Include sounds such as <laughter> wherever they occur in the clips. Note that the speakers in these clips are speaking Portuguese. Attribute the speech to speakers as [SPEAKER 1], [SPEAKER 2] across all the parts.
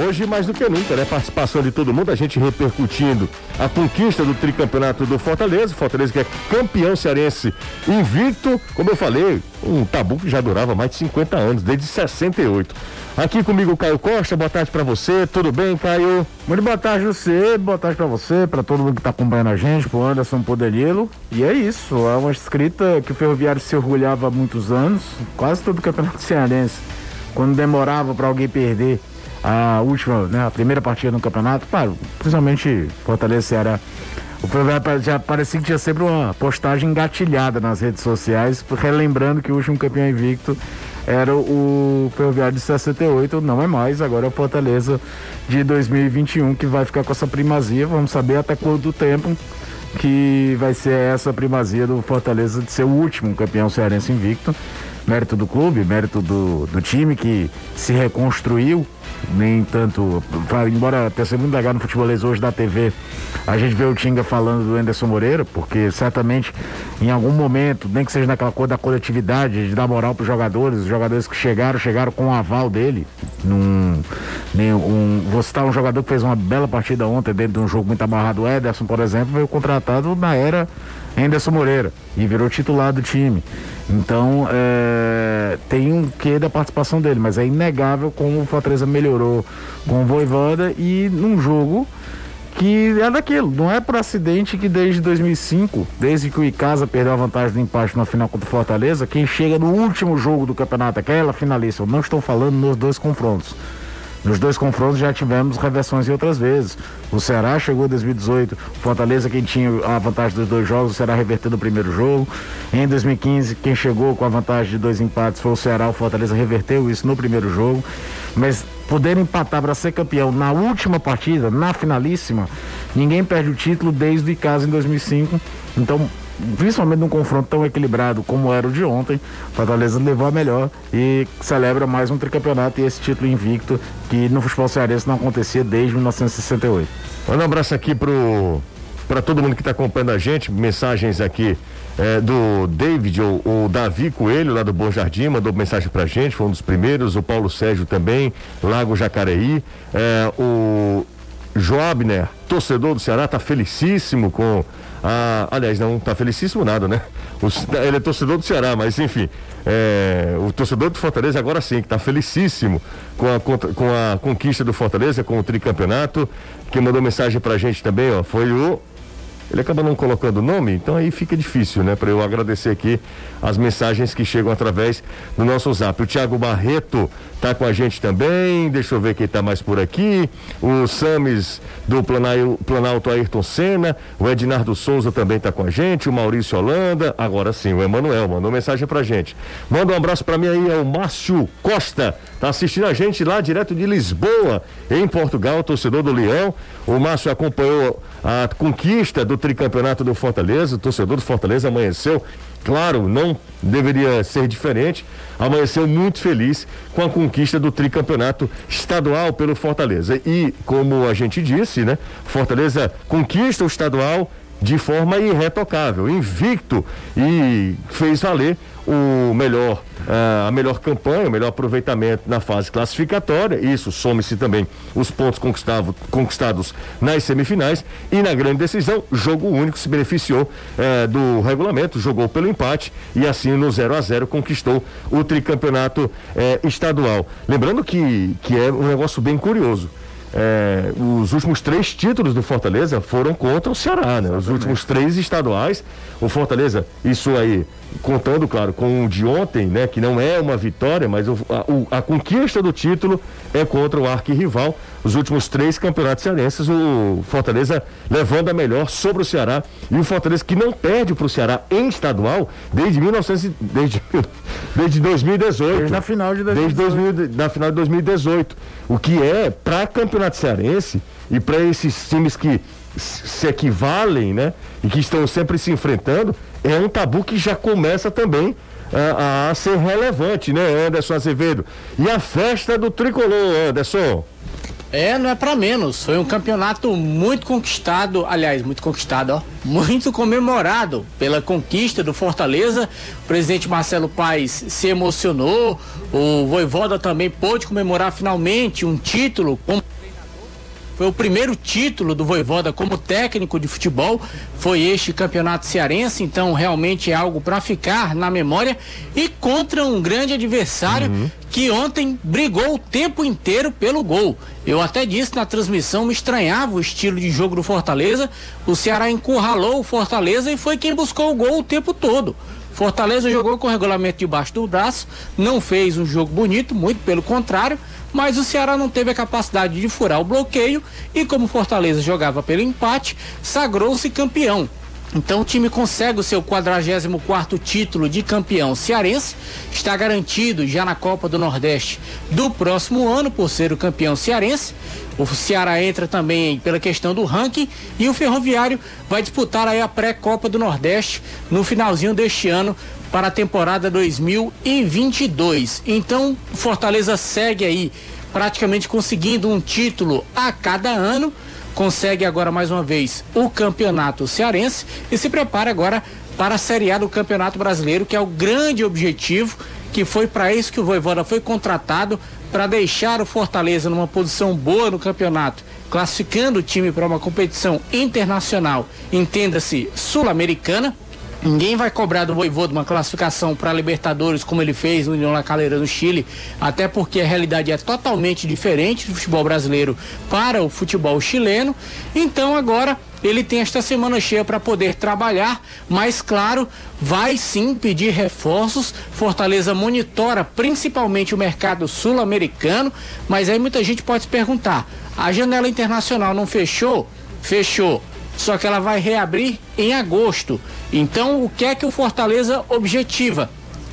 [SPEAKER 1] Hoje, mais do que nunca, né? Participação de todo mundo, a gente repercutindo a conquista do tricampeonato do Fortaleza. Fortaleza que é campeão cearense invicto, como eu falei, um tabu que já durava mais de 50 anos, desde 68. Aqui comigo Caio Costa, boa tarde para você, tudo bem, Caio?
[SPEAKER 2] Muito boa tarde você, boa tarde para você, para todo mundo que tá acompanhando a gente, pro Anderson Podelilo. E é isso, é uma escrita que o Ferroviário se orgulhava há muitos anos, quase todo o campeonato <laughs> cearense. Quando demorava para alguém perder a última, né, a primeira partida no campeonato, claro, principalmente Fortaleza Ceará. O Ferroviário já parecia que tinha sempre uma postagem engatilhada nas redes sociais, relembrando que o último campeão invicto era o Ferroviário de 68, não é mais, agora é o Fortaleza de 2021 que vai ficar com essa primazia. Vamos saber até quanto tempo que vai ser essa primazia do Fortaleza de ser o último campeão cearense invicto. Mérito do clube, mérito do, do time que se reconstruiu nem tanto. Embora tenha sido muito legal no futebolês hoje da TV, a gente vê o Tinga falando do Anderson Moreira, porque certamente em algum momento, nem que seja naquela coisa da coletividade, de dar moral para os jogadores, os jogadores que chegaram, chegaram com o aval dele. Num, um, vou citar um jogador que fez uma bela partida ontem dentro de um jogo muito amarrado, o Ederson, por exemplo, veio contratado na era Anderson Moreira e virou titular do time. Então é, tem um quê da participação dele, mas é inegável como o Fortaleza melhorou com o Voivoda e num jogo que é daquilo, não é por acidente que desde 2005, desde que o Icasa perdeu a vantagem do empate na final contra o Fortaleza, quem chega no último jogo do campeonato, aquela finalista, eu não estou falando nos dois confrontos, nos dois confrontos já tivemos reversões em outras vezes. O Ceará chegou em 2018, Fortaleza quem tinha a vantagem dos dois jogos, o Ceará reverteu no primeiro jogo. Em 2015, quem chegou com a vantagem de dois empates foi o Ceará, o Fortaleza reverteu isso no primeiro jogo. Mas poder empatar para ser campeão na última partida, na finalíssima, ninguém perde o título desde o Icasa em 2005. Então, principalmente num confronto tão equilibrado como era o de ontem, Fortaleza levou a melhor e celebra mais um tricampeonato e esse título invicto que no futebol cearense não acontecia desde 1968.
[SPEAKER 1] Manda um abraço aqui pro para todo mundo que está acompanhando a gente, mensagens aqui é, do David, ou, o Davi Coelho, lá do Bom Jardim, mandou mensagem pra gente, foi um dos primeiros, o Paulo Sérgio também, Lago Jacareí, é, o Joabner, torcedor do Ceará, tá felicíssimo com a. Aliás, não tá felicíssimo nada, né? <laughs> Ele é torcedor do Ceará, mas enfim. É, o torcedor do Fortaleza agora sim, que tá felicíssimo com a, com a conquista do Fortaleza, com o tricampeonato. Quem mandou mensagem pra gente também, ó, foi o ele acaba não colocando o nome, então aí fica difícil, né? Para eu agradecer aqui as mensagens que chegam através do nosso zap. O Tiago Barreto tá com a gente também, deixa eu ver quem tá mais por aqui. O Sames do Planalto Ayrton Senna, o Ednardo Souza também tá com a gente, o Maurício Holanda, agora sim, o Emanuel mandou mensagem pra gente. Manda um abraço para mim aí, é o Márcio Costa, tá assistindo a gente lá direto de Lisboa, em Portugal, torcedor do Leão. O Márcio acompanhou a conquista do tricampeonato do Fortaleza, o torcedor do Fortaleza amanheceu, claro, não deveria ser diferente, amanheceu muito feliz com a conquista do tricampeonato estadual pelo Fortaleza. E, como a gente disse, né, Fortaleza conquista o estadual de forma irretocável, invicto e fez valer o melhor, uh, a melhor campanha, o melhor aproveitamento na fase classificatória. Isso some-se também os pontos conquistados nas semifinais e na grande decisão, jogo único se beneficiou uh, do regulamento, jogou pelo empate e assim no 0 a 0 conquistou o tricampeonato uh, estadual. Lembrando que, que é um negócio bem curioso. É, os últimos três títulos do Fortaleza foram contra o Ceará, né? Os últimos três estaduais, o Fortaleza, isso aí, contando, claro, com o de ontem, né? Que não é uma vitória, mas o, a, a, conquista do título é contra o arquirrival. Os últimos três campeonatos cearenses, o Fortaleza levando a melhor sobre o Ceará e o Fortaleza que não perde para o Ceará em estadual desde 1900, desde, <laughs> desde 2018. Desde
[SPEAKER 2] na final de
[SPEAKER 1] 2018. Desde 2000, na final de 2018. O que é para campeonato cearense e para esses times que se equivalem, né? E que estão sempre se enfrentando, é um tabu que já começa também a, a ser relevante, né, Anderson Azevedo? E a festa do tricolor, Anderson?
[SPEAKER 3] É, não é para menos. Foi um campeonato muito conquistado, aliás, muito conquistado, ó, muito comemorado pela conquista do Fortaleza. O presidente Marcelo Paes se emocionou. O Voivoda também pôde comemorar finalmente um título como foi o primeiro título do Voivoda como técnico de futebol, foi este campeonato cearense, então realmente é algo para ficar na memória e contra um grande adversário uhum. que ontem brigou o tempo inteiro pelo gol. Eu até disse na transmissão, me estranhava o estilo de jogo do Fortaleza. O Ceará encurralou o Fortaleza e foi quem buscou o gol o tempo todo. Fortaleza jogou com o regulamento debaixo do braço, não fez um jogo bonito, muito pelo contrário, mas o Ceará não teve a capacidade de furar o bloqueio e, como Fortaleza jogava pelo empate, sagrou-se campeão. Então o time consegue o seu 44 título de campeão cearense, está garantido já na Copa do Nordeste do próximo ano por ser o campeão cearense. O Ceará entra também pela questão do ranking e o Ferroviário vai disputar aí a pré-Copa do Nordeste no finalzinho deste ano para a temporada 2022. Então, Fortaleza segue aí praticamente conseguindo um título a cada ano consegue agora mais uma vez o campeonato cearense e se prepara agora para a Série A do Campeonato Brasileiro, que é o grande objetivo, que foi para isso que o Voivoda foi contratado para deixar o Fortaleza numa posição boa no campeonato, classificando o time para uma competição internacional, entenda-se sul-americana Ninguém vai cobrar do Voivoda uma classificação para Libertadores como ele fez no União La Calera no Chile, até porque a realidade é totalmente diferente do futebol brasileiro para o futebol chileno. Então agora ele tem esta semana cheia para poder trabalhar, mas claro, vai sim pedir reforços. Fortaleza monitora principalmente o mercado sul-americano, mas aí muita gente pode se perguntar: a janela internacional não fechou? Fechou só que ela vai reabrir em agosto. Então, o que é que o Fortaleza objetiva?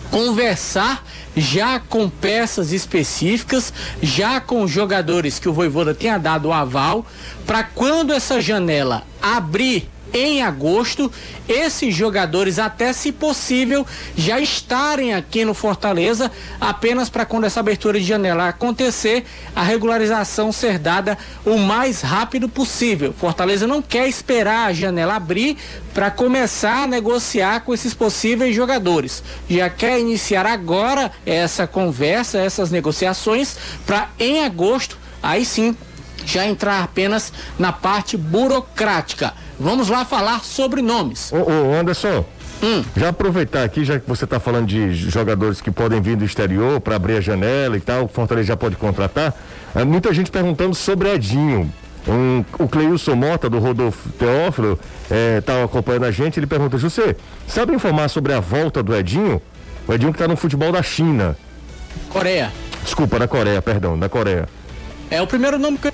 [SPEAKER 3] Conversar já com peças específicas, já com jogadores que o Voivoda tenha dado o aval, para quando essa janela abrir em agosto, esses jogadores, até se possível, já estarem aqui no Fortaleza, apenas para quando essa abertura de janela acontecer, a regularização ser dada o mais rápido possível. Fortaleza não quer esperar a janela abrir para começar a negociar com esses possíveis jogadores. Já quer iniciar agora essa conversa, essas negociações, para em agosto, aí sim, já entrar apenas na parte burocrática. Vamos lá falar sobre nomes.
[SPEAKER 1] Ô, ô Anderson, hum. já aproveitar aqui, já que você está falando de jogadores que podem vir do exterior para abrir a janela e tal, o Fortaleza já pode contratar. É, muita gente perguntando sobre Edinho. Um, o Cleilson Mota, do Rodolfo Teófilo, está é, acompanhando a gente. Ele pergunta: José, sabe informar sobre a volta do Edinho? O Edinho que está no futebol da China.
[SPEAKER 3] Coreia.
[SPEAKER 1] Desculpa, da Coreia, perdão, da Coreia.
[SPEAKER 3] É o primeiro nome que eu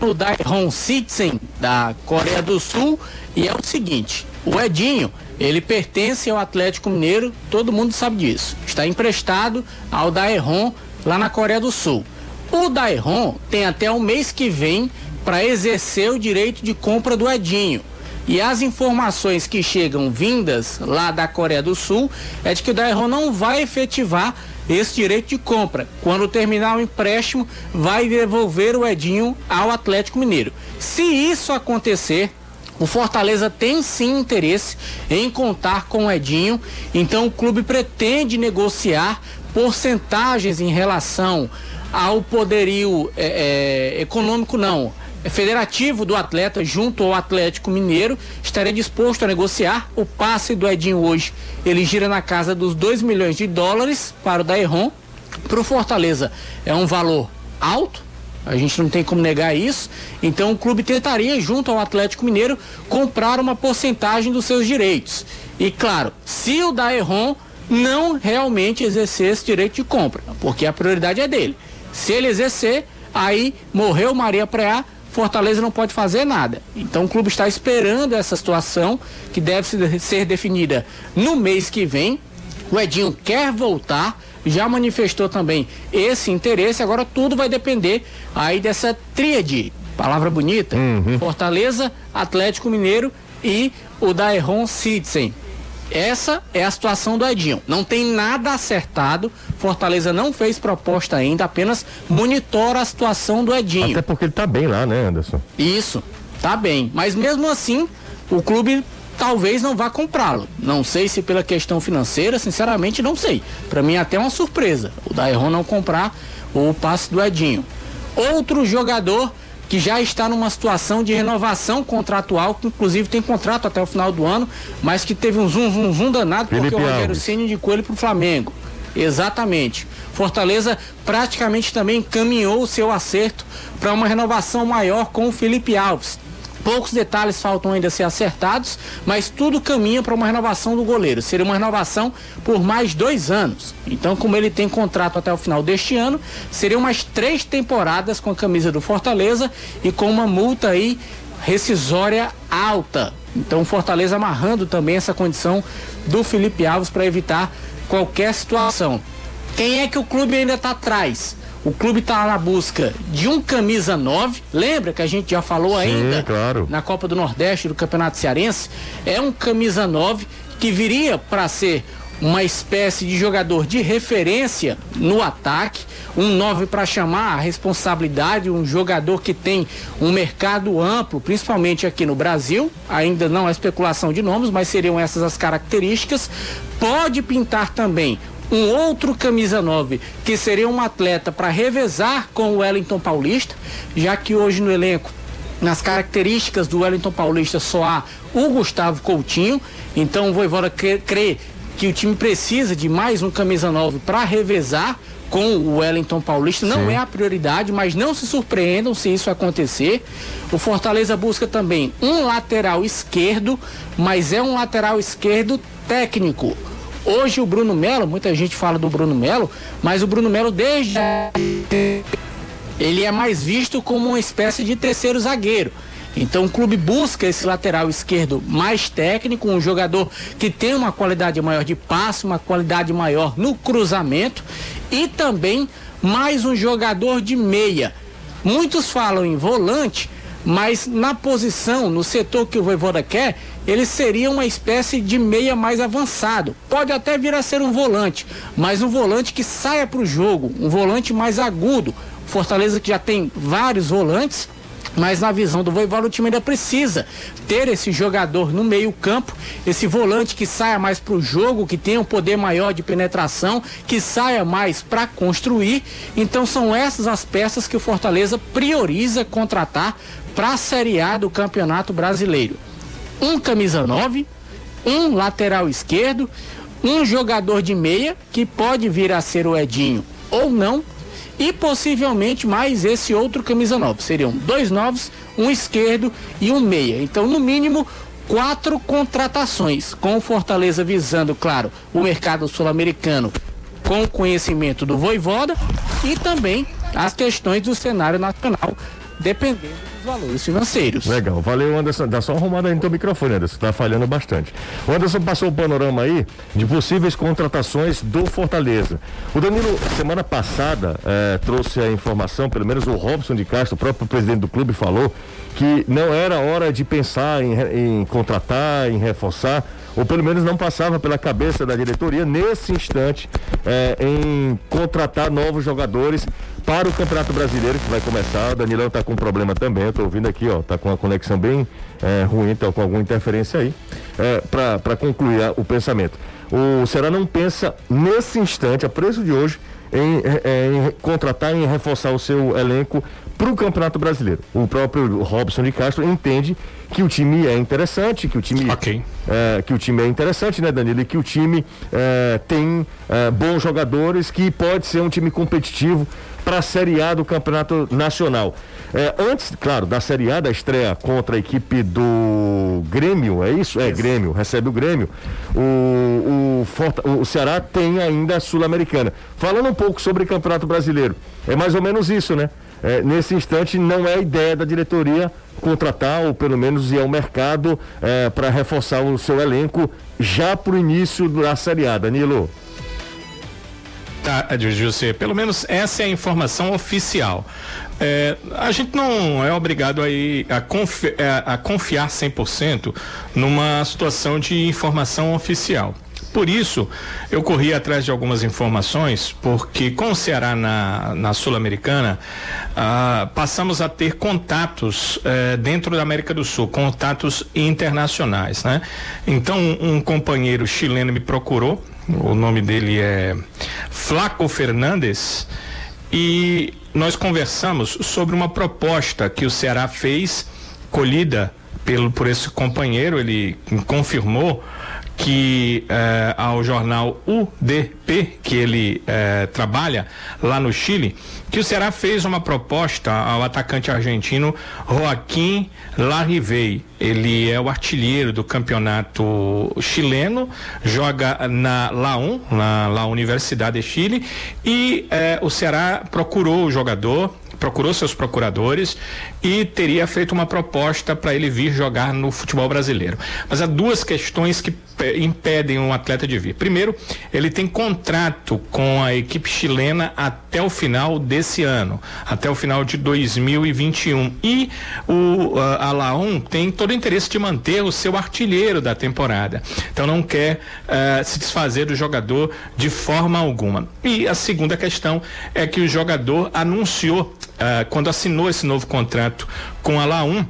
[SPEAKER 3] no Daihon Sitsen, da Coreia do Sul, e é o seguinte: o Edinho, ele pertence ao Atlético Mineiro, todo mundo sabe disso. Está emprestado ao Daehon lá na Coreia do Sul. O Daehon tem até o mês que vem para exercer o direito de compra do Edinho. E as informações que chegam vindas lá da Coreia do Sul é de que o Daehon não vai efetivar esse direito de compra. Quando terminar o empréstimo, vai devolver o Edinho ao Atlético Mineiro. Se isso acontecer, o Fortaleza tem sim interesse em contar com o Edinho, então o clube pretende negociar porcentagens em relação ao poderio é, é, econômico, não, federativo do atleta junto ao Atlético Mineiro estaria disposto a negociar o passe do Edinho hoje. Ele gira na casa dos 2 milhões de dólares para o Daerron. Para o Fortaleza é um valor alto, a gente não tem como negar isso. Então o clube tentaria, junto ao Atlético Mineiro, comprar uma porcentagem dos seus direitos. E claro, se o Daerron não realmente exercer esse direito de compra, porque a prioridade é dele. Se ele exercer, aí morreu Maria Preá, Fortaleza não pode fazer nada. Então o clube está esperando essa situação que deve ser definida no mês que vem. O Edinho quer voltar, já manifestou também esse interesse. Agora tudo vai depender aí dessa tríade, palavra bonita, uhum. Fortaleza, Atlético Mineiro e o Daeron Citizen. Essa é a situação do Edinho. Não tem nada acertado. Fortaleza não fez proposta ainda, apenas monitora a situação do Edinho.
[SPEAKER 1] Até porque ele tá bem lá, né, Anderson?
[SPEAKER 3] Isso, tá bem. Mas mesmo assim, o clube talvez não vá comprá-lo. Não sei se pela questão financeira, sinceramente não sei. Para mim é até uma surpresa o Dairon não comprar o passe do Edinho. Outro jogador que já está numa situação de renovação contratual, que inclusive tem contrato até o final do ano, mas que teve um zoom, zoom, zoom danado
[SPEAKER 1] Felipe
[SPEAKER 3] porque o Rogério. Ceni indicou ele para o Flamengo. Exatamente. Fortaleza praticamente também encaminhou o seu acerto para uma renovação maior com o Felipe Alves. Poucos detalhes faltam ainda ser acertados, mas tudo caminha para uma renovação do goleiro. Seria uma renovação por mais dois anos. Então, como ele tem contrato até o final deste ano, seriam mais três temporadas com a camisa do Fortaleza e com uma multa aí rescisória alta. Então, Fortaleza amarrando também essa condição do Felipe Alves para evitar qualquer situação. Quem é que o clube ainda está atrás? O clube está na busca de um camisa 9. Lembra que a gente já falou ainda
[SPEAKER 1] claro.
[SPEAKER 3] na Copa do Nordeste do Campeonato Cearense? É um camisa 9 que viria para ser uma espécie de jogador de referência no ataque, um 9 para chamar a responsabilidade, um jogador que tem um mercado amplo, principalmente aqui no Brasil. Ainda não é especulação de nomes, mas seriam essas as características. Pode pintar também um outro camisa 9, que seria um atleta para revezar com o Wellington Paulista, já que hoje no elenco nas características do Wellington Paulista só há o Gustavo Coutinho. Então o Voivoda crê, que o time precisa de mais um camisa 9 para revezar com o Wellington Paulista. Não
[SPEAKER 1] Sim.
[SPEAKER 3] é a prioridade, mas não se surpreendam se isso acontecer. O Fortaleza busca também um lateral esquerdo, mas é um lateral esquerdo técnico. Hoje o Bruno Melo, muita gente fala do Bruno Melo, mas o Bruno Melo desde ele é mais visto como uma espécie de terceiro zagueiro. Então o clube busca esse lateral esquerdo mais técnico, um jogador que tem uma qualidade maior de passe, uma qualidade maior no cruzamento e também mais um jogador de meia. Muitos falam em volante, mas na posição, no setor que o Voivoda quer, ele seria uma espécie de meia mais avançado. Pode até vir a ser um volante, mas um volante que saia para o jogo, um volante mais agudo. Fortaleza que já tem vários volantes, mas na visão do Voivoda o time ainda precisa ter esse jogador no meio campo, esse volante que saia mais para o jogo, que tenha um poder maior de penetração, que saia mais para construir. Então são essas as peças que o Fortaleza prioriza contratar para a Série A do Campeonato Brasileiro. Um camisa 9, um lateral esquerdo, um jogador de meia, que pode vir a ser o Edinho ou não, e possivelmente mais esse outro camisa 9. Seriam dois novos, um esquerdo e um meia. Então, no mínimo, quatro contratações, com o Fortaleza visando, claro, o mercado sul-americano com o conhecimento do Voivoda e também as questões do cenário nacional, dependendo dos valores financeiros.
[SPEAKER 1] Legal, valeu Anderson. Dá só uma arrumada aí no teu microfone, Anderson, tá falhando bastante. O Anderson passou o panorama aí de possíveis contratações do Fortaleza. O Danilo, semana passada, eh, trouxe a informação, pelo menos o Robson de Castro, o próprio presidente do clube, falou que não era hora de pensar em, em contratar, em reforçar, ou pelo menos não passava pela cabeça da diretoria nesse instante eh, em contratar novos jogadores para o Campeonato Brasileiro que vai começar. O Danilão está com um problema também, eu tô ouvindo aqui, ó, tá com uma conexão bem eh, ruim, tá com alguma interferência aí, eh, para concluir o pensamento. O Ceará não pensa nesse instante, a preço de hoje, em, em contratar, em reforçar o seu elenco para o Campeonato Brasileiro. O próprio Robson de Castro entende que o time é interessante, que o time
[SPEAKER 4] Ok.
[SPEAKER 1] é, que o time é interessante, né, Danilo? E que o time é, tem é, bons jogadores, que pode ser um time competitivo para a Série A do Campeonato Nacional. É, antes, claro, da Série A, da estreia contra a equipe do Grêmio, é isso? É, Grêmio, recebe o Grêmio. O, o, Forta- o Ceará tem ainda a Sul-Americana. Falando um pouco sobre o Campeonato Brasileiro, é mais ou menos isso, né? É, nesse instante, não é ideia da diretoria contratar, ou pelo menos ir ao mercado para reforçar o seu elenco já para o início da Série A, Danilo.
[SPEAKER 4] Tá, José, pelo menos essa é a informação oficial. É, a gente não é obrigado a, confi, a, a confiar 100% numa situação de informação oficial. Por isso, eu corri atrás de algumas informações, porque com o Ceará na, na Sul-Americana, ah, passamos a ter contatos eh, dentro da América do Sul, contatos internacionais, né? Então, um companheiro chileno me procurou, o nome dele é Flaco Fernandes, e nós conversamos sobre uma proposta que o Ceará fez, colhida pelo, por esse companheiro, ele confirmou que eh, ao jornal UDP, que ele eh, trabalha lá no Chile, que o Ceará fez uma proposta ao atacante argentino Joaquim Larrivei. Ele é o artilheiro do campeonato chileno, joga na La1, na La Universidade de Chile, e eh, o Ceará procurou o jogador, procurou seus procuradores e teria feito uma proposta para ele vir jogar no futebol brasileiro. Mas há duas questões que impedem um atleta de vir. Primeiro, ele tem contrato com a equipe chilena até o final desse ano, até o final de 2021. E o uh, Alaon tem todo o interesse de manter o seu artilheiro da temporada. Então não quer uh, se desfazer do jogador de forma alguma. E a segunda questão é que o jogador anunciou, uh, quando assinou esse novo contrato com a La1,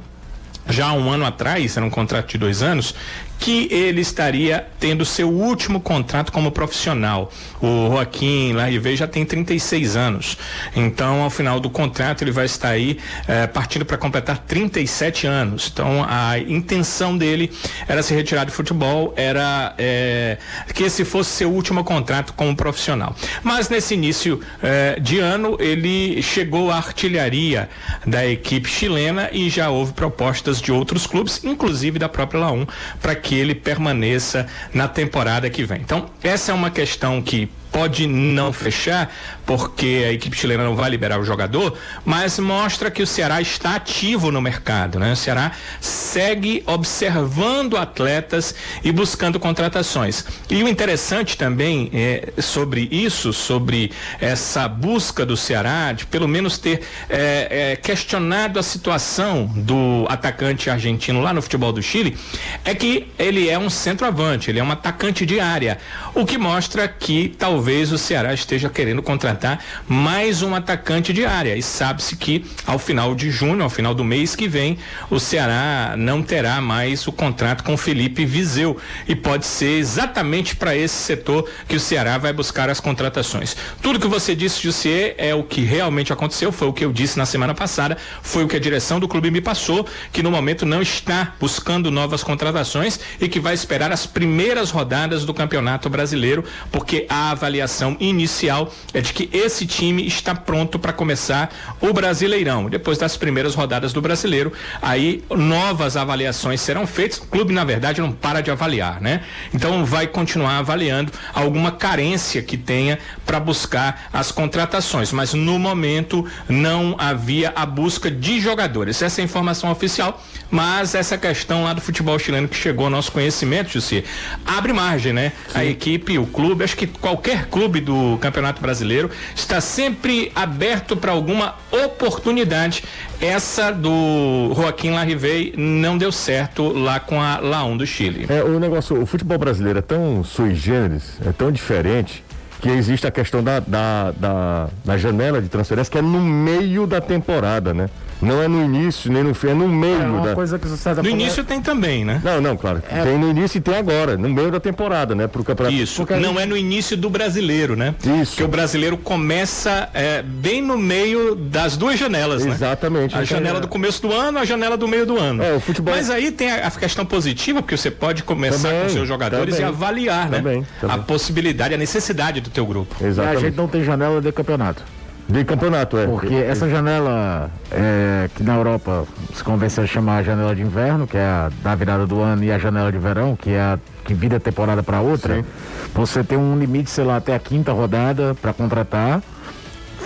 [SPEAKER 4] já há um ano atrás, era um contrato de dois anos, que ele estaria tendo seu último contrato como profissional. O Joaquim Larrivei já tem 36 anos. Então, ao final do contrato, ele vai estar aí eh, partindo para completar 37 anos. Então, a intenção dele era se retirar do futebol, era eh, que esse fosse seu último contrato como profissional. Mas nesse início eh, de ano, ele chegou à artilharia da equipe chilena e já houve propostas de outros clubes, inclusive da própria Laum, para que que ele permaneça na temporada que vem. Então, essa é uma questão que pode não fechar, porque a equipe chilena não vai liberar o jogador, mas mostra que o Ceará está ativo no mercado, né? O Ceará segue observando atletas e buscando contratações. E o interessante também é, sobre isso, sobre essa busca do Ceará, de pelo menos ter é, é, questionado a situação do atacante argentino lá no futebol do Chile, é que ele é um centroavante, ele é um atacante de área, o que mostra que talvez talvez o Ceará esteja querendo contratar mais um atacante de área. E sabe-se que ao final de junho, ao final do mês que vem, o Ceará não terá mais o contrato com Felipe Viseu. E pode ser exatamente para esse setor que o Ceará vai buscar as contratações. Tudo que você disse, Jussier, é o que realmente aconteceu, foi o que eu disse na semana passada, foi o que a direção do clube me passou, que no momento não está buscando novas contratações e que vai esperar as primeiras rodadas do Campeonato Brasileiro, porque a avaliação avaliação inicial é de que esse time está pronto para começar o Brasileirão. Depois das primeiras rodadas do Brasileiro, aí novas avaliações serão feitas. O clube, na verdade, não para de avaliar, né? Então vai continuar avaliando alguma carência que tenha para buscar as contratações, mas no momento não havia a busca de jogadores. Essa é a informação oficial, mas essa questão lá do futebol chileno que chegou ao nosso conhecimento, Jussi, abre margem, né? Sim. A equipe, o clube, acho que qualquer clube do Campeonato Brasileiro está sempre aberto para alguma oportunidade. Essa do Joaquim Larrivei não deu certo lá com a Laum do Chile.
[SPEAKER 1] É, o negócio, o futebol brasileiro é tão sui generis, é tão diferente que existe a questão da, da, da, da janela de transferência que é no meio da temporada, né? Não é no início, nem no fim, é no meio. É uma
[SPEAKER 2] da... coisa que você
[SPEAKER 4] No início tem também, né?
[SPEAKER 1] Não, não, claro. É... Tem no início e tem agora, no meio da temporada, né? Pro campeonato.
[SPEAKER 4] Isso. Porque não gente... é no início do brasileiro, né?
[SPEAKER 1] Isso.
[SPEAKER 4] Que o brasileiro começa é, bem no meio das duas janelas,
[SPEAKER 1] né? Exatamente.
[SPEAKER 4] A janela é... do começo do ano, a janela do meio do ano.
[SPEAKER 1] É, o futebol.
[SPEAKER 4] Mas aí tem a, questão positiva, porque você pode começar também, com seus jogadores também. e avaliar, né? Também, também. A possibilidade, a necessidade do teu grupo.
[SPEAKER 2] Exatamente. a gente não tem janela de campeonato.
[SPEAKER 1] De campeonato, é.
[SPEAKER 2] Porque essa janela é, que na Europa se convence a chamar a janela de inverno, que é a da virada do ano, e a janela de verão, que é a que vira temporada para outra, Sim. você tem um limite, sei lá, até a quinta rodada para contratar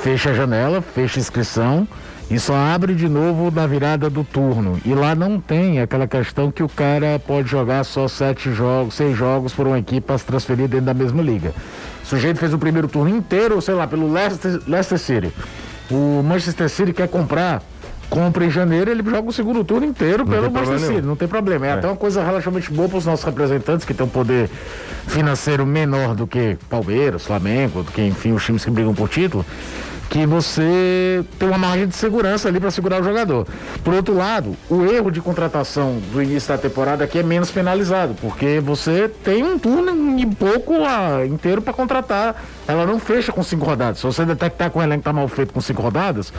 [SPEAKER 2] fecha a janela, fecha a inscrição e só abre de novo na virada do turno. E lá não tem aquela questão que o cara pode jogar só sete jogos, seis jogos por uma equipe para se transferir dentro da mesma liga. O sujeito fez o primeiro turno inteiro, sei lá, pelo Leicester, Leicester City. O Manchester City quer comprar compra em janeiro, ele joga o segundo turno inteiro não pelo Manchester City, não tem problema. É, é, até uma coisa relativamente boa para os nossos representantes que têm um poder financeiro menor do que Palmeiras, Flamengo, do que enfim os times que brigam por título, que você tem uma margem de segurança ali para segurar o jogador. Por outro lado, o erro de contratação do início da temporada aqui é menos penalizado, porque você tem um turno e pouco a, inteiro para contratar. Ela não fecha com cinco rodadas. Se você detectar que o elenco está mal feito com cinco rodadas,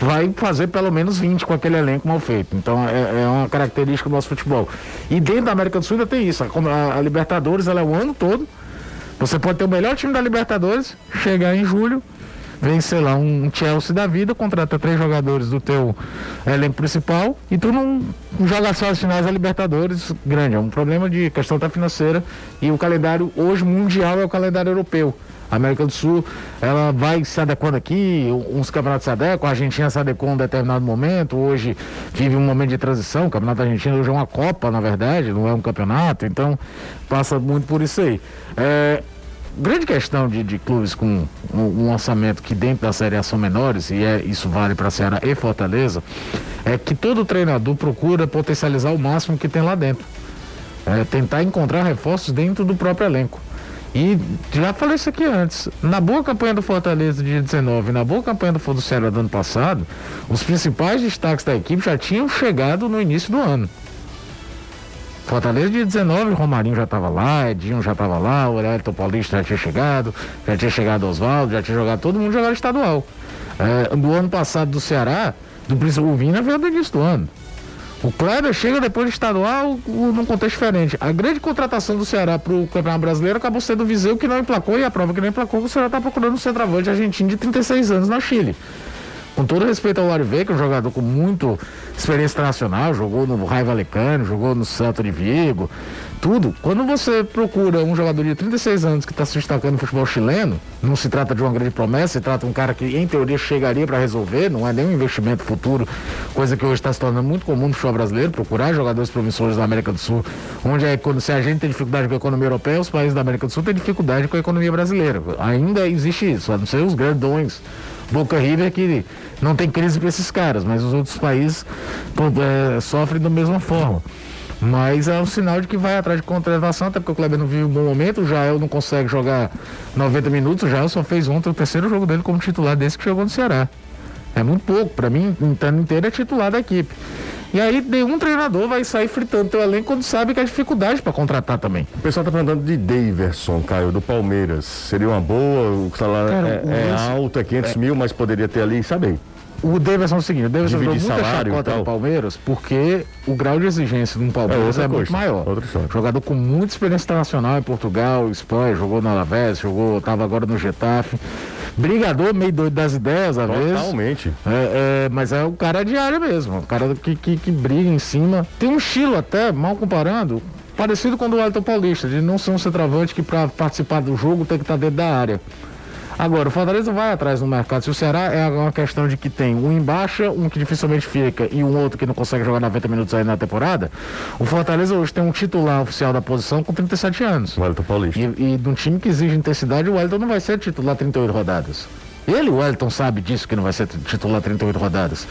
[SPEAKER 2] vai fazer pelo menos 20 com aquele elenco mal feito. Então é, é, uma característica do nosso futebol. E dentro da América do Sul ainda tem isso. A, a Libertadores ela é o ano todo. Você pode ter o melhor time da Libertadores, chegar em julho, vem, sei lá, um Chelsea da vida, contrata três jogadores do teu elenco principal e tu não joga só as finais da Libertadores grande. É um problema de questão da financeira e o calendário hoje mundial é o calendário europeu. A América do Sul, ela vai se adequando aqui, uns campeonatos se adequam, a Argentina se adequou em um determinado momento, hoje vive um momento de transição, o campeonato argentino hoje é uma Copa, na verdade, não é um campeonato, então passa muito por isso aí. É, grande questão de, de clubes com um, um, orçamento que dentro da Série A são menores, e é, isso vale para Ceará e Fortaleza, é que todo treinador procura potencializar o máximo que tem lá dentro. É, tentar encontrar reforços dentro do próprio elenco. E já falei isso aqui antes. Na boa campanha do Fortaleza de 19, na boa campanha do do Ceará do ano passado, os principais destaques da equipe já tinham chegado no início do ano. Fortaleza de 19, Romarinho já estava lá, Edinho já estava lá, o Elton Paulista já tinha chegado, já tinha chegado Oswaldo, já tinha jogado todo mundo jogado estadual. É, do ano passado do Ceará, do o Vina veio do início do ano. O Kleber chega depois de estadual num contexto diferente. A grande contratação do Ceará para o Campeonato Brasileiro acabou sendo o Viseu que não emplacou e a prova que não emplacou, o Ceará está procurando um centroavante argentino de 36 anos na Chile. Com todo respeito ao Larive, que é um jogador com muito experiência internacional, jogou no Raio Valecano, jogou no Santo de Vigo, tudo. Quando você procura um jogador de 36 anos que está se destacando no futebol chileno, não se trata de uma grande promessa, se trata de um cara que em teoria chegaria para resolver, não é nenhum investimento futuro, coisa que hoje está se tornando muito comum no futebol brasileiro, procurar jogadores promissores da América do Sul, onde é quando se a gente tem dificuldade com a economia europeia, os países da América do Sul têm dificuldade com a economia brasileira. Ainda existe isso, a não ser os grandões Boca River que não tem crise para esses caras, mas os outros países é, sofrem da mesma forma. Mas é um sinal de que vai atrás de contratação, até porque o Kleber não vive um bom momento, o Jael não consegue jogar 90 minutos, o Jael só fez ontem o terceiro jogo dele como titular desse que jogou no Ceará. É muito pouco, para mim, o ano inteiro é titular da equipe. E aí nenhum treinador vai sair fritando teu elenco quando sabe que é dificuldade para contratar também.
[SPEAKER 1] O pessoal tá perguntando de Daverson, Caio, do Palmeiras. Seria uma boa, o salário Cara, é, é alto, é 500 é... mil, mas poderia ter ali, sabe?
[SPEAKER 2] O Davidson é o seguinte, o Davidson deu muita chacota no Palmeiras porque o grau de exigência do Palmeiras é, é muito maior. Jogador com muita experiência internacional em Portugal, Espanha, jogou no Alavés, jogou, estava agora no Getafe. Brigador, meio doido das ideias, às
[SPEAKER 1] vezes. Totalmente.
[SPEAKER 2] É, é, mas é o cara de área mesmo. O cara que, que, que briga em cima. Tem um estilo até, mal comparando, parecido com o do Elton Paulista, de não ser um centroavante que para participar do jogo tem que estar tá dentro da área. Agora, o Fortaleza vai atrás no mercado. Se o Ceará é uma questão de que tem um embaixo, um que dificilmente fica e um outro que não consegue jogar 90 minutos aí na temporada, o Fortaleza hoje tem um titular oficial da posição com 37 anos.
[SPEAKER 1] O Wellington Paulista.
[SPEAKER 2] E, e de um time que exige intensidade, o Wellington não vai ser titular 38 rodadas. Ele, o Wellington, sabe disso que não vai ser titular 38 rodadas.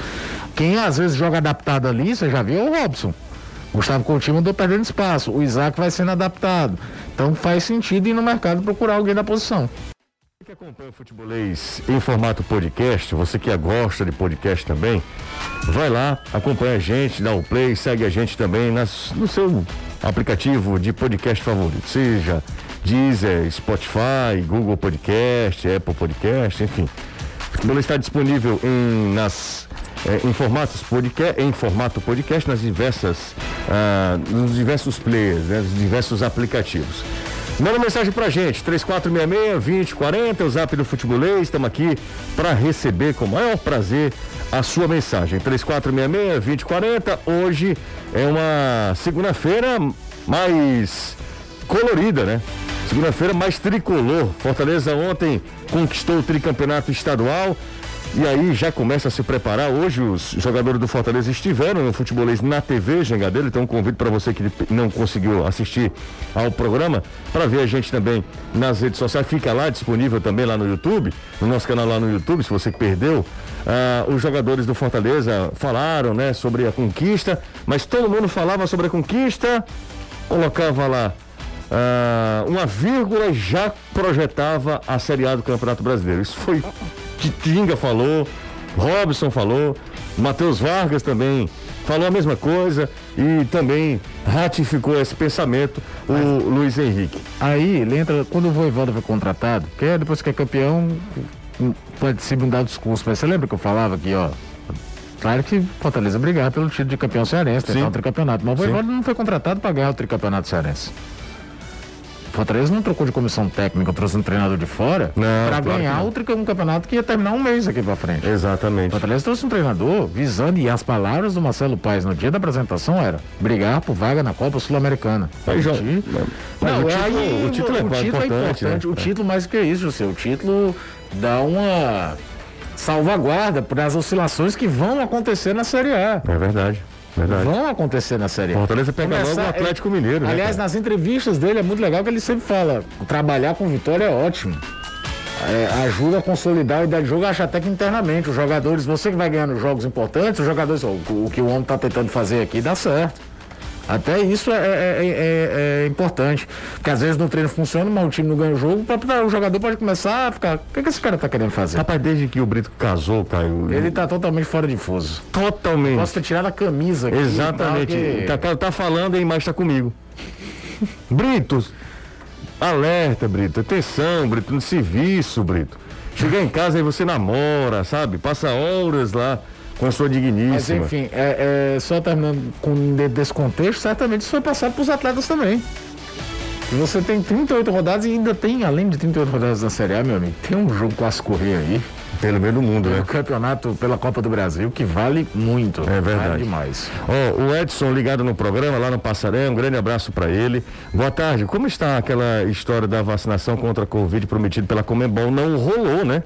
[SPEAKER 2] Quem às vezes joga adaptado ali, você já viu, é o Robson. Gustavo Coutinho andou perdendo espaço. O Isaac vai sendo adaptado. Então faz sentido ir no mercado procurar alguém da posição
[SPEAKER 1] que acompanha o Futebolês em formato podcast, você que gosta de podcast também, vai lá, acompanha a gente, dá o um play, segue a gente também nas, no seu aplicativo de podcast favorito, seja Deezer, Spotify, Google Podcast, Apple Podcast, enfim. O Futebolês está disponível em, nas, é, em, formatos podcast, em formato podcast nas diversas, ah, nos diversos players, né, nos diversos aplicativos. Manda mensagem pra gente, 3466-2040, o zap do Futebolês. Estamos aqui para receber com o maior prazer a sua mensagem. 3466-2040. Hoje é uma segunda-feira mais colorida, né? Segunda-feira, mais tricolor. Fortaleza ontem conquistou o tricampeonato estadual. E aí já começa a se preparar. Hoje os jogadores do Fortaleza estiveram no futebolês na TV Jangadeiro. Então um convite para você que não conseguiu assistir ao programa para ver a gente também nas redes sociais. Fica lá disponível também lá no YouTube, no nosso canal lá no YouTube, se você perdeu. Ah, os jogadores do Fortaleza falaram, né, sobre a conquista, mas todo mundo falava sobre a conquista, colocava lá ah, uma vírgula e já projetava a Série A do Campeonato Brasileiro. Isso foi Titinga falou, Robson falou, Matheus Vargas também falou a mesma coisa e também ratificou esse pensamento o Mas, Luiz Henrique.
[SPEAKER 2] Aí ele entra, quando o Voivoda foi contratado, que é depois que é campeão, pode se mudar discurso. Mas você lembra que eu falava aqui, ó? Claro que Fortaleza brigar pelo título de campeão cearense, tentar um tricampeonato. Mas o Voivoda não foi contratado para ganhar o tricampeonato cearense. Fortaleza não trocou de comissão técnica, trouxe um treinador de fora para claro ganhar outro um campeonato que ia terminar um mês aqui para frente.
[SPEAKER 1] Exatamente.
[SPEAKER 2] Fortaleza trouxe um treinador visando, e as palavras do Marcelo Paes no dia da apresentação era brigar por vaga na Copa Sul-Americana.
[SPEAKER 1] Mas,
[SPEAKER 2] não,
[SPEAKER 1] o título,
[SPEAKER 2] aí,
[SPEAKER 1] o título, é, o título
[SPEAKER 2] é importante. Né? O título mais que isso, José. O título dá uma salvaguarda para as oscilações que vão acontecer na Série A.
[SPEAKER 1] É verdade. Verdade.
[SPEAKER 2] vão acontecer na Série A.
[SPEAKER 1] Fortaleza pega Começar, logo o Atlético Mineiro.
[SPEAKER 2] Né, aliás, nas entrevistas dele é muito legal que ele sempre fala: trabalhar com vitória é ótimo. É, ajuda a consolidar a ideia de jogo, acha até que internamente. Os jogadores, você que vai ganhando jogos importantes, os jogadores, o, o que o homem está tentando fazer aqui dá certo. Até isso é, é, é, é, importante. Porque às vezes no treino funciona, mas o time não ganha o jogo, pra, o jogador pode começar a ficar. O que, que esse cara tá querendo fazer?
[SPEAKER 1] Rapaz, desde que o Brito casou, Caio.
[SPEAKER 2] Ele tá totalmente fora de fuso.
[SPEAKER 1] Totalmente.
[SPEAKER 2] Posso ter tirado a camisa aqui.
[SPEAKER 1] Exatamente. Que... Tá, tá, tá falando, hein, mas tá comigo. Brito, alerta, Brito. Atenção, Brito, no serviço, Brito. Chegar em casa e você namora, sabe? Passa horas lá com a sua digníssima. Mas
[SPEAKER 2] enfim, é, é, só terminando com desse contexto, certamente isso foi passado para os atletas também. Você tem 38 rodadas e ainda tem, além de 38 rodadas na Série A, meu amigo, tem um jogo quase correr aí.
[SPEAKER 1] Pelo meio do mundo, né?
[SPEAKER 2] O campeonato pela Copa do Brasil, que vale muito.
[SPEAKER 1] É verdade.
[SPEAKER 2] Vale demais.
[SPEAKER 1] Oh, o Edson ligado no programa, lá no Passaré, um grande abraço para ele. Boa tarde. Como está aquela história da vacinação contra a Covid prometida pela Comembol? Não rolou, né?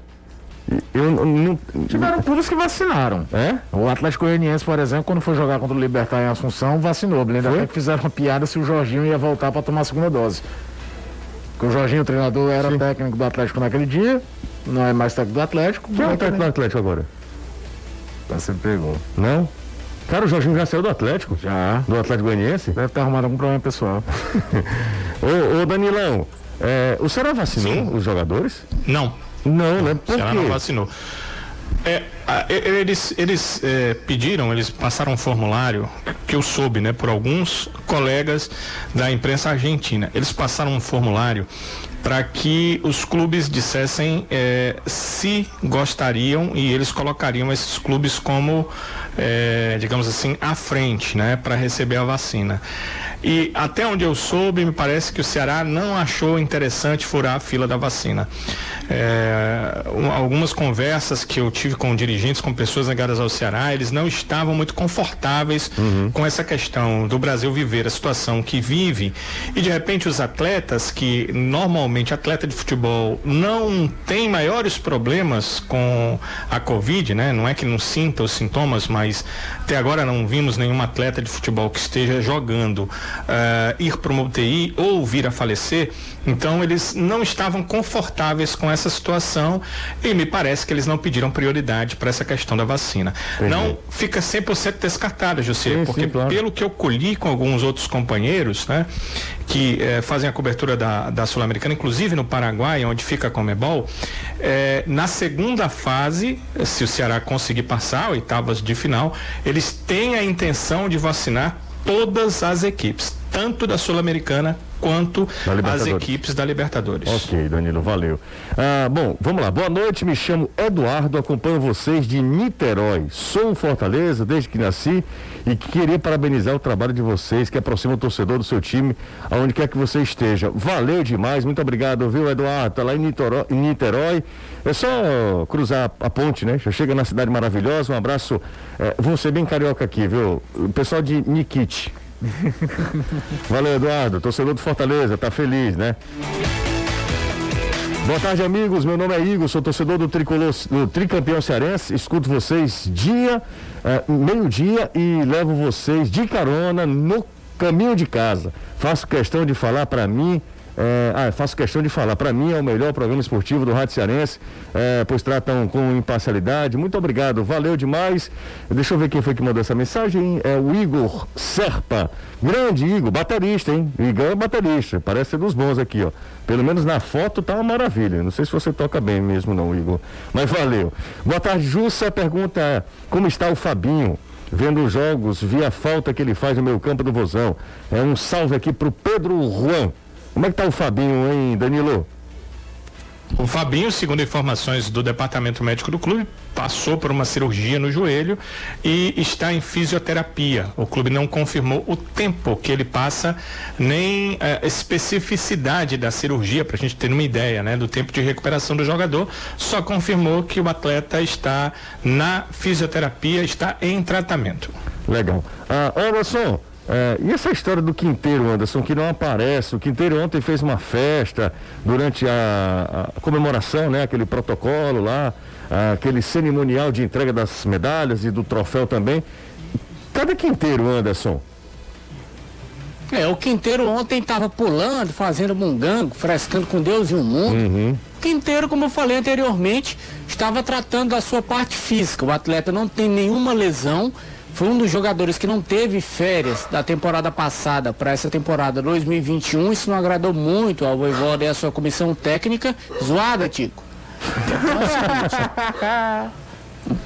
[SPEAKER 2] Eu não. Tiveram clubes que vacinaram. É? O Atlético Goianiense, por exemplo, quando foi jogar contra o Libertar em Assunção, vacinou. Ainda até fizeram uma piada se o Jorginho ia voltar para tomar a segunda dose. Porque o Jorginho, o treinador, era Sim. técnico do Atlético naquele dia, não é mais técnico do Atlético.
[SPEAKER 1] Quem é o técnico do Atlético agora?
[SPEAKER 2] Você pegou.
[SPEAKER 1] Não? Cara, o Jorginho já saiu do Atlético?
[SPEAKER 2] Já.
[SPEAKER 1] Do Atlético Goianiense?
[SPEAKER 2] Deve ter arrumado algum problema pessoal. <laughs>
[SPEAKER 1] ô, ô, Danilão, é, o Ceará vacinou Sim. os jogadores?
[SPEAKER 4] Não.
[SPEAKER 1] Não, né? Por
[SPEAKER 4] ela
[SPEAKER 1] quê?
[SPEAKER 4] não vacinou. É, eles eles é, pediram, eles passaram um formulário que eu soube, né, por alguns colegas da imprensa argentina. Eles passaram um formulário para que os clubes dissessem é, se gostariam e eles colocariam esses clubes como, é, digamos assim, à frente, né, para receber a vacina. E até onde eu soube, me parece que o Ceará não achou interessante furar a fila da vacina. É, algumas conversas que eu tive com dirigentes, com pessoas ligadas ao Ceará, eles não estavam muito confortáveis uhum. com essa questão do Brasil viver a situação que vive e de repente os atletas que normalmente atleta de futebol não tem maiores problemas com a Covid, né? Não é que não sinta os sintomas, mas até agora não vimos nenhum atleta de futebol que esteja jogando uh, ir para uma UTI ou vir a falecer, então eles não estavam confortáveis com essa situação e me parece que eles não pediram prioridade para essa questão da vacina. Entendi. Não fica 100% descartada, José, porque sim, claro. pelo que eu colhi com alguns outros companheiros, né, que eh, fazem a cobertura da, da Sul-Americana, inclusive no Paraguai, onde fica a Comebol, eh, na segunda fase, se o Ceará conseguir passar, oitavas de final, eles têm a intenção de vacinar todas as equipes, tanto da Sul-Americana quanto as equipes da Libertadores.
[SPEAKER 1] Ok, Danilo, valeu. Ah, bom, vamos lá. Boa noite, me chamo Eduardo, acompanho vocês de Niterói. Sou Fortaleza desde que nasci e queria parabenizar o trabalho de vocês, que aproxima o torcedor do seu time, aonde quer que você esteja. Valeu demais, muito obrigado, viu, Eduardo? Tá lá em Niterói. Em Niterói. É só cruzar a ponte, né? Já chega na cidade maravilhosa. Um abraço. É, vou ser bem carioca aqui, viu? O pessoal de Nikit. <laughs> Valeu, Eduardo. Torcedor do Fortaleza, tá feliz, né? Boa tarde, amigos. Meu nome é Igor, sou torcedor do tricolor, do tricampeão cearense. Escuto vocês dia, eh, meio-dia e levo vocês de carona no caminho de casa. Faço questão de falar para mim é, ah, faço questão de falar, para mim é o melhor programa esportivo do Rádio Cearense, é, pois tratam com imparcialidade. Muito obrigado, valeu demais. Deixa eu ver quem foi que mandou essa mensagem. É o Igor Serpa. Grande Igor, baterista, hein? Igor é baterista, parece ser dos bons aqui, ó. Pelo menos na foto tá uma maravilha. Não sei se você toca bem mesmo, não, Igor. Mas valeu. Boa tarde, Jussa. Pergunta como está o Fabinho? Vendo os jogos, vi a falta que ele faz no meu campo do Vozão. É um salve aqui pro Pedro Juan. Como é que tá o Fabinho, hein, Danilo?
[SPEAKER 4] O Fabinho, segundo informações do departamento médico do clube, passou por uma cirurgia no joelho e está em fisioterapia. O clube não confirmou o tempo que ele passa, nem a eh, especificidade da cirurgia, para a gente ter uma ideia né, do tempo de recuperação do jogador. Só confirmou que o atleta está na fisioterapia, está em tratamento.
[SPEAKER 1] Legal. Ah, Anderson. É, e essa história do Quinteiro, Anderson, que não aparece? O Quinteiro ontem fez uma festa durante a, a comemoração, né? Aquele protocolo lá, aquele cerimonial de entrega das medalhas e do troféu também. Cadê Quinteiro, Anderson?
[SPEAKER 3] É, o Quinteiro ontem estava pulando, fazendo mungango, frescando com Deus e o mundo. Uhum. Quinteiro, como eu falei anteriormente, estava tratando da sua parte física. O atleta não tem nenhuma lesão foi um dos jogadores que não teve férias da temporada passada para essa temporada 2021. Isso não agradou muito ao Voivoda e à sua comissão técnica. Zoada, Tico. <laughs>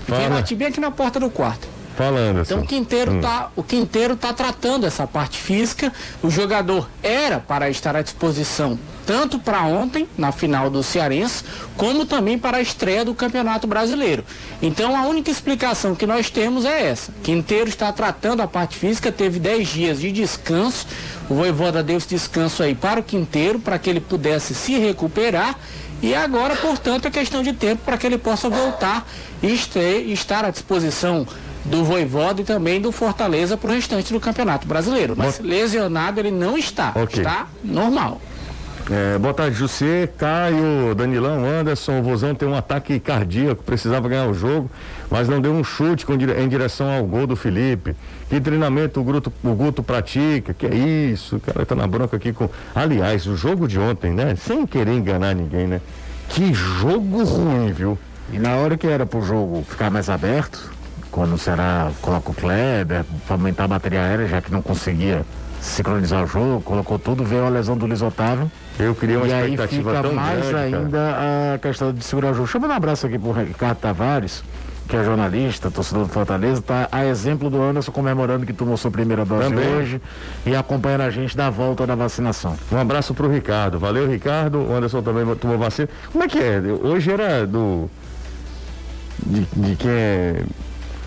[SPEAKER 3] Vem bater bem aqui na porta do quarto.
[SPEAKER 1] Falando
[SPEAKER 3] Então o Quinteiro, hum. tá, o Quinteiro tá tratando essa parte física. O jogador era para estar à disposição tanto para ontem, na final do Cearense, como também para a estreia do Campeonato Brasileiro. Então a única explicação que nós temos é essa. Quinteiro está tratando a parte física, teve 10 dias de descanso. O Voivoda deu esse descanso aí para o Quinteiro, para que ele pudesse se recuperar. E agora, portanto, é questão de tempo para que ele possa voltar e estar à disposição do Voivoda e também do Fortaleza para o restante do Campeonato Brasileiro. Mas lesionado ele não está. Okay. Está normal.
[SPEAKER 1] É, boa tarde, José, Caio, Danilão, Anderson. O Vozão tem um ataque cardíaco, precisava ganhar o jogo, mas não deu um chute em direção ao gol do Felipe. Que treinamento o Guto, o Guto pratica? Que é isso? O cara tá na bronca aqui com. Aliás, o jogo de ontem, né? Sem querer enganar ninguém, né? Que jogo ruim, viu?
[SPEAKER 2] E na hora que era pro jogo ficar mais aberto, quando será coloca o Kleber para aumentar a bateria aérea, já que não conseguia sincronizar o jogo, colocou tudo, veio a lesão do Luiz Otávio.
[SPEAKER 1] Eu queria uma
[SPEAKER 2] e
[SPEAKER 1] expectativa
[SPEAKER 2] aí fica
[SPEAKER 1] tão
[SPEAKER 2] mais
[SPEAKER 1] grande,
[SPEAKER 2] ainda
[SPEAKER 1] cara.
[SPEAKER 2] a questão de segurar o jogo. Chama um abraço aqui pro Ricardo Tavares, que é jornalista, torcedor do Fortaleza, tá a exemplo do Anderson comemorando que tomou sua primeira dose Também. hoje e acompanhando a gente da volta da vacinação.
[SPEAKER 1] Um abraço pro Ricardo. Valeu, Ricardo. O Anderson também tomou vacina. Como é que é? Hoje era do. De, de quem é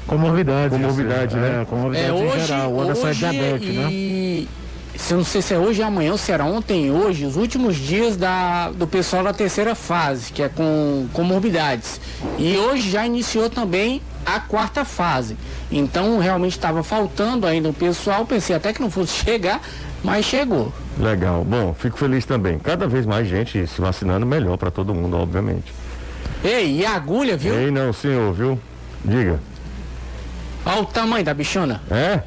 [SPEAKER 2] Comorbidade.
[SPEAKER 1] Comorbidade, né?
[SPEAKER 3] É, comorbidade é, hoje, em geral. O Anderson é diabetes, né? e... né? Se eu não sei se é hoje ou amanhã, ou se era ontem e hoje, os últimos dias da, do pessoal da terceira fase, que é com comorbidades. E hoje já iniciou também a quarta fase. Então realmente estava faltando ainda o pessoal, pensei até que não fosse <laughs> chegar, mas chegou.
[SPEAKER 1] Legal. Bom, fico feliz também. Cada vez mais gente se vacinando, melhor para todo mundo, obviamente.
[SPEAKER 3] Ei, e a agulha, viu?
[SPEAKER 1] Ei, não, senhor, viu? Diga.
[SPEAKER 3] Olha o tamanho da bichona.
[SPEAKER 1] É?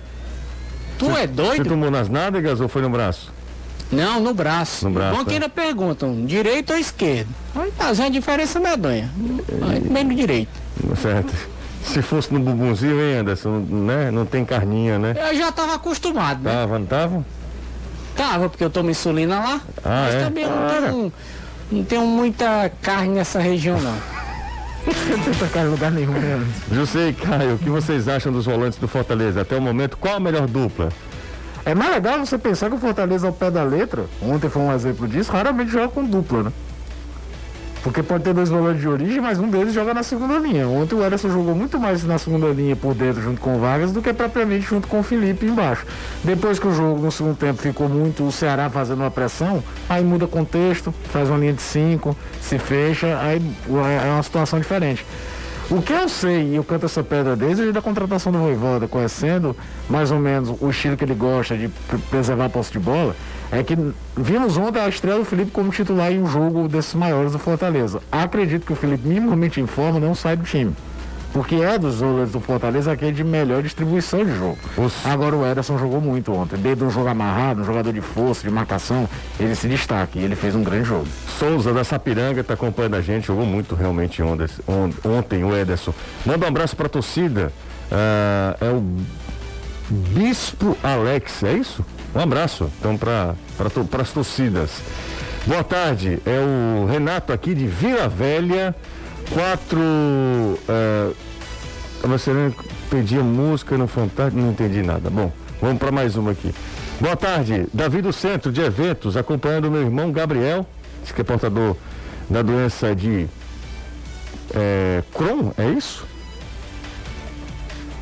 [SPEAKER 3] Tu cê, é doido? Você
[SPEAKER 1] tomou nas nádegas ou foi no braço?
[SPEAKER 3] Não, no braço.
[SPEAKER 1] No braço. Bom
[SPEAKER 3] que né? ainda perguntam, direito ou esquerdo? Aí tá fazendo diferença medonha. Aí bem no direito.
[SPEAKER 1] Certo. Se fosse no bumbumzinho, hein, Anderson, né? Não tem carninha, né?
[SPEAKER 3] Eu já tava acostumado,
[SPEAKER 1] né? Tava, não tava?
[SPEAKER 3] Tava, porque eu tomo insulina lá. Ah, mas é? também não, ah, tenho, não tenho muita carne nessa região, não.
[SPEAKER 2] Não tem em lugar nenhum, né?
[SPEAKER 1] José e Caio, o que vocês acham dos volantes do Fortaleza? Até o momento, qual a melhor dupla?
[SPEAKER 2] É mais legal você pensar que o Fortaleza ao pé da letra, ontem foi um exemplo disso, raramente joga com dupla, né? Porque pode ter dois volantes de origem, mas um deles joga na segunda linha. Ontem o Ederson jogou muito mais na segunda linha por dentro junto com o Vargas do que propriamente junto com o Felipe embaixo. Depois que o jogo no segundo tempo ficou muito o Ceará fazendo uma pressão, aí muda contexto, faz uma linha de cinco, se fecha, aí é uma situação diferente. O que eu sei, e eu canto essa pedra desde a contratação do Voivoda, conhecendo mais ou menos o estilo que ele gosta de preservar a posse de bola, é que vimos ontem a estreia do Felipe como titular em um jogo desses maiores do Fortaleza. Acredito que o Felipe, minimamente em forma, não sai do time. Porque é dos jogadores do Fortaleza aquele de melhor distribuição de jogo. Agora o Ederson jogou muito ontem. Desde um jogo amarrado, um jogador de força, de marcação, ele se destaca e ele fez um grande jogo.
[SPEAKER 1] Souza da Sapiranga está acompanhando a gente, jogou muito realmente ontem, ontem o Ederson. Manda um abraço para a torcida. Uh, é o Bispo Alex, é isso? Um abraço, então, para as torcidas. Boa tarde, é o Renato aqui de Vila Velha. Quatro. Uh, você pedia música no Fantástico, não entendi nada. Bom, vamos para mais uma aqui. Boa tarde, Davi do Centro de Eventos, acompanhando meu irmão Gabriel, que é portador da doença de é, Crohn, é isso?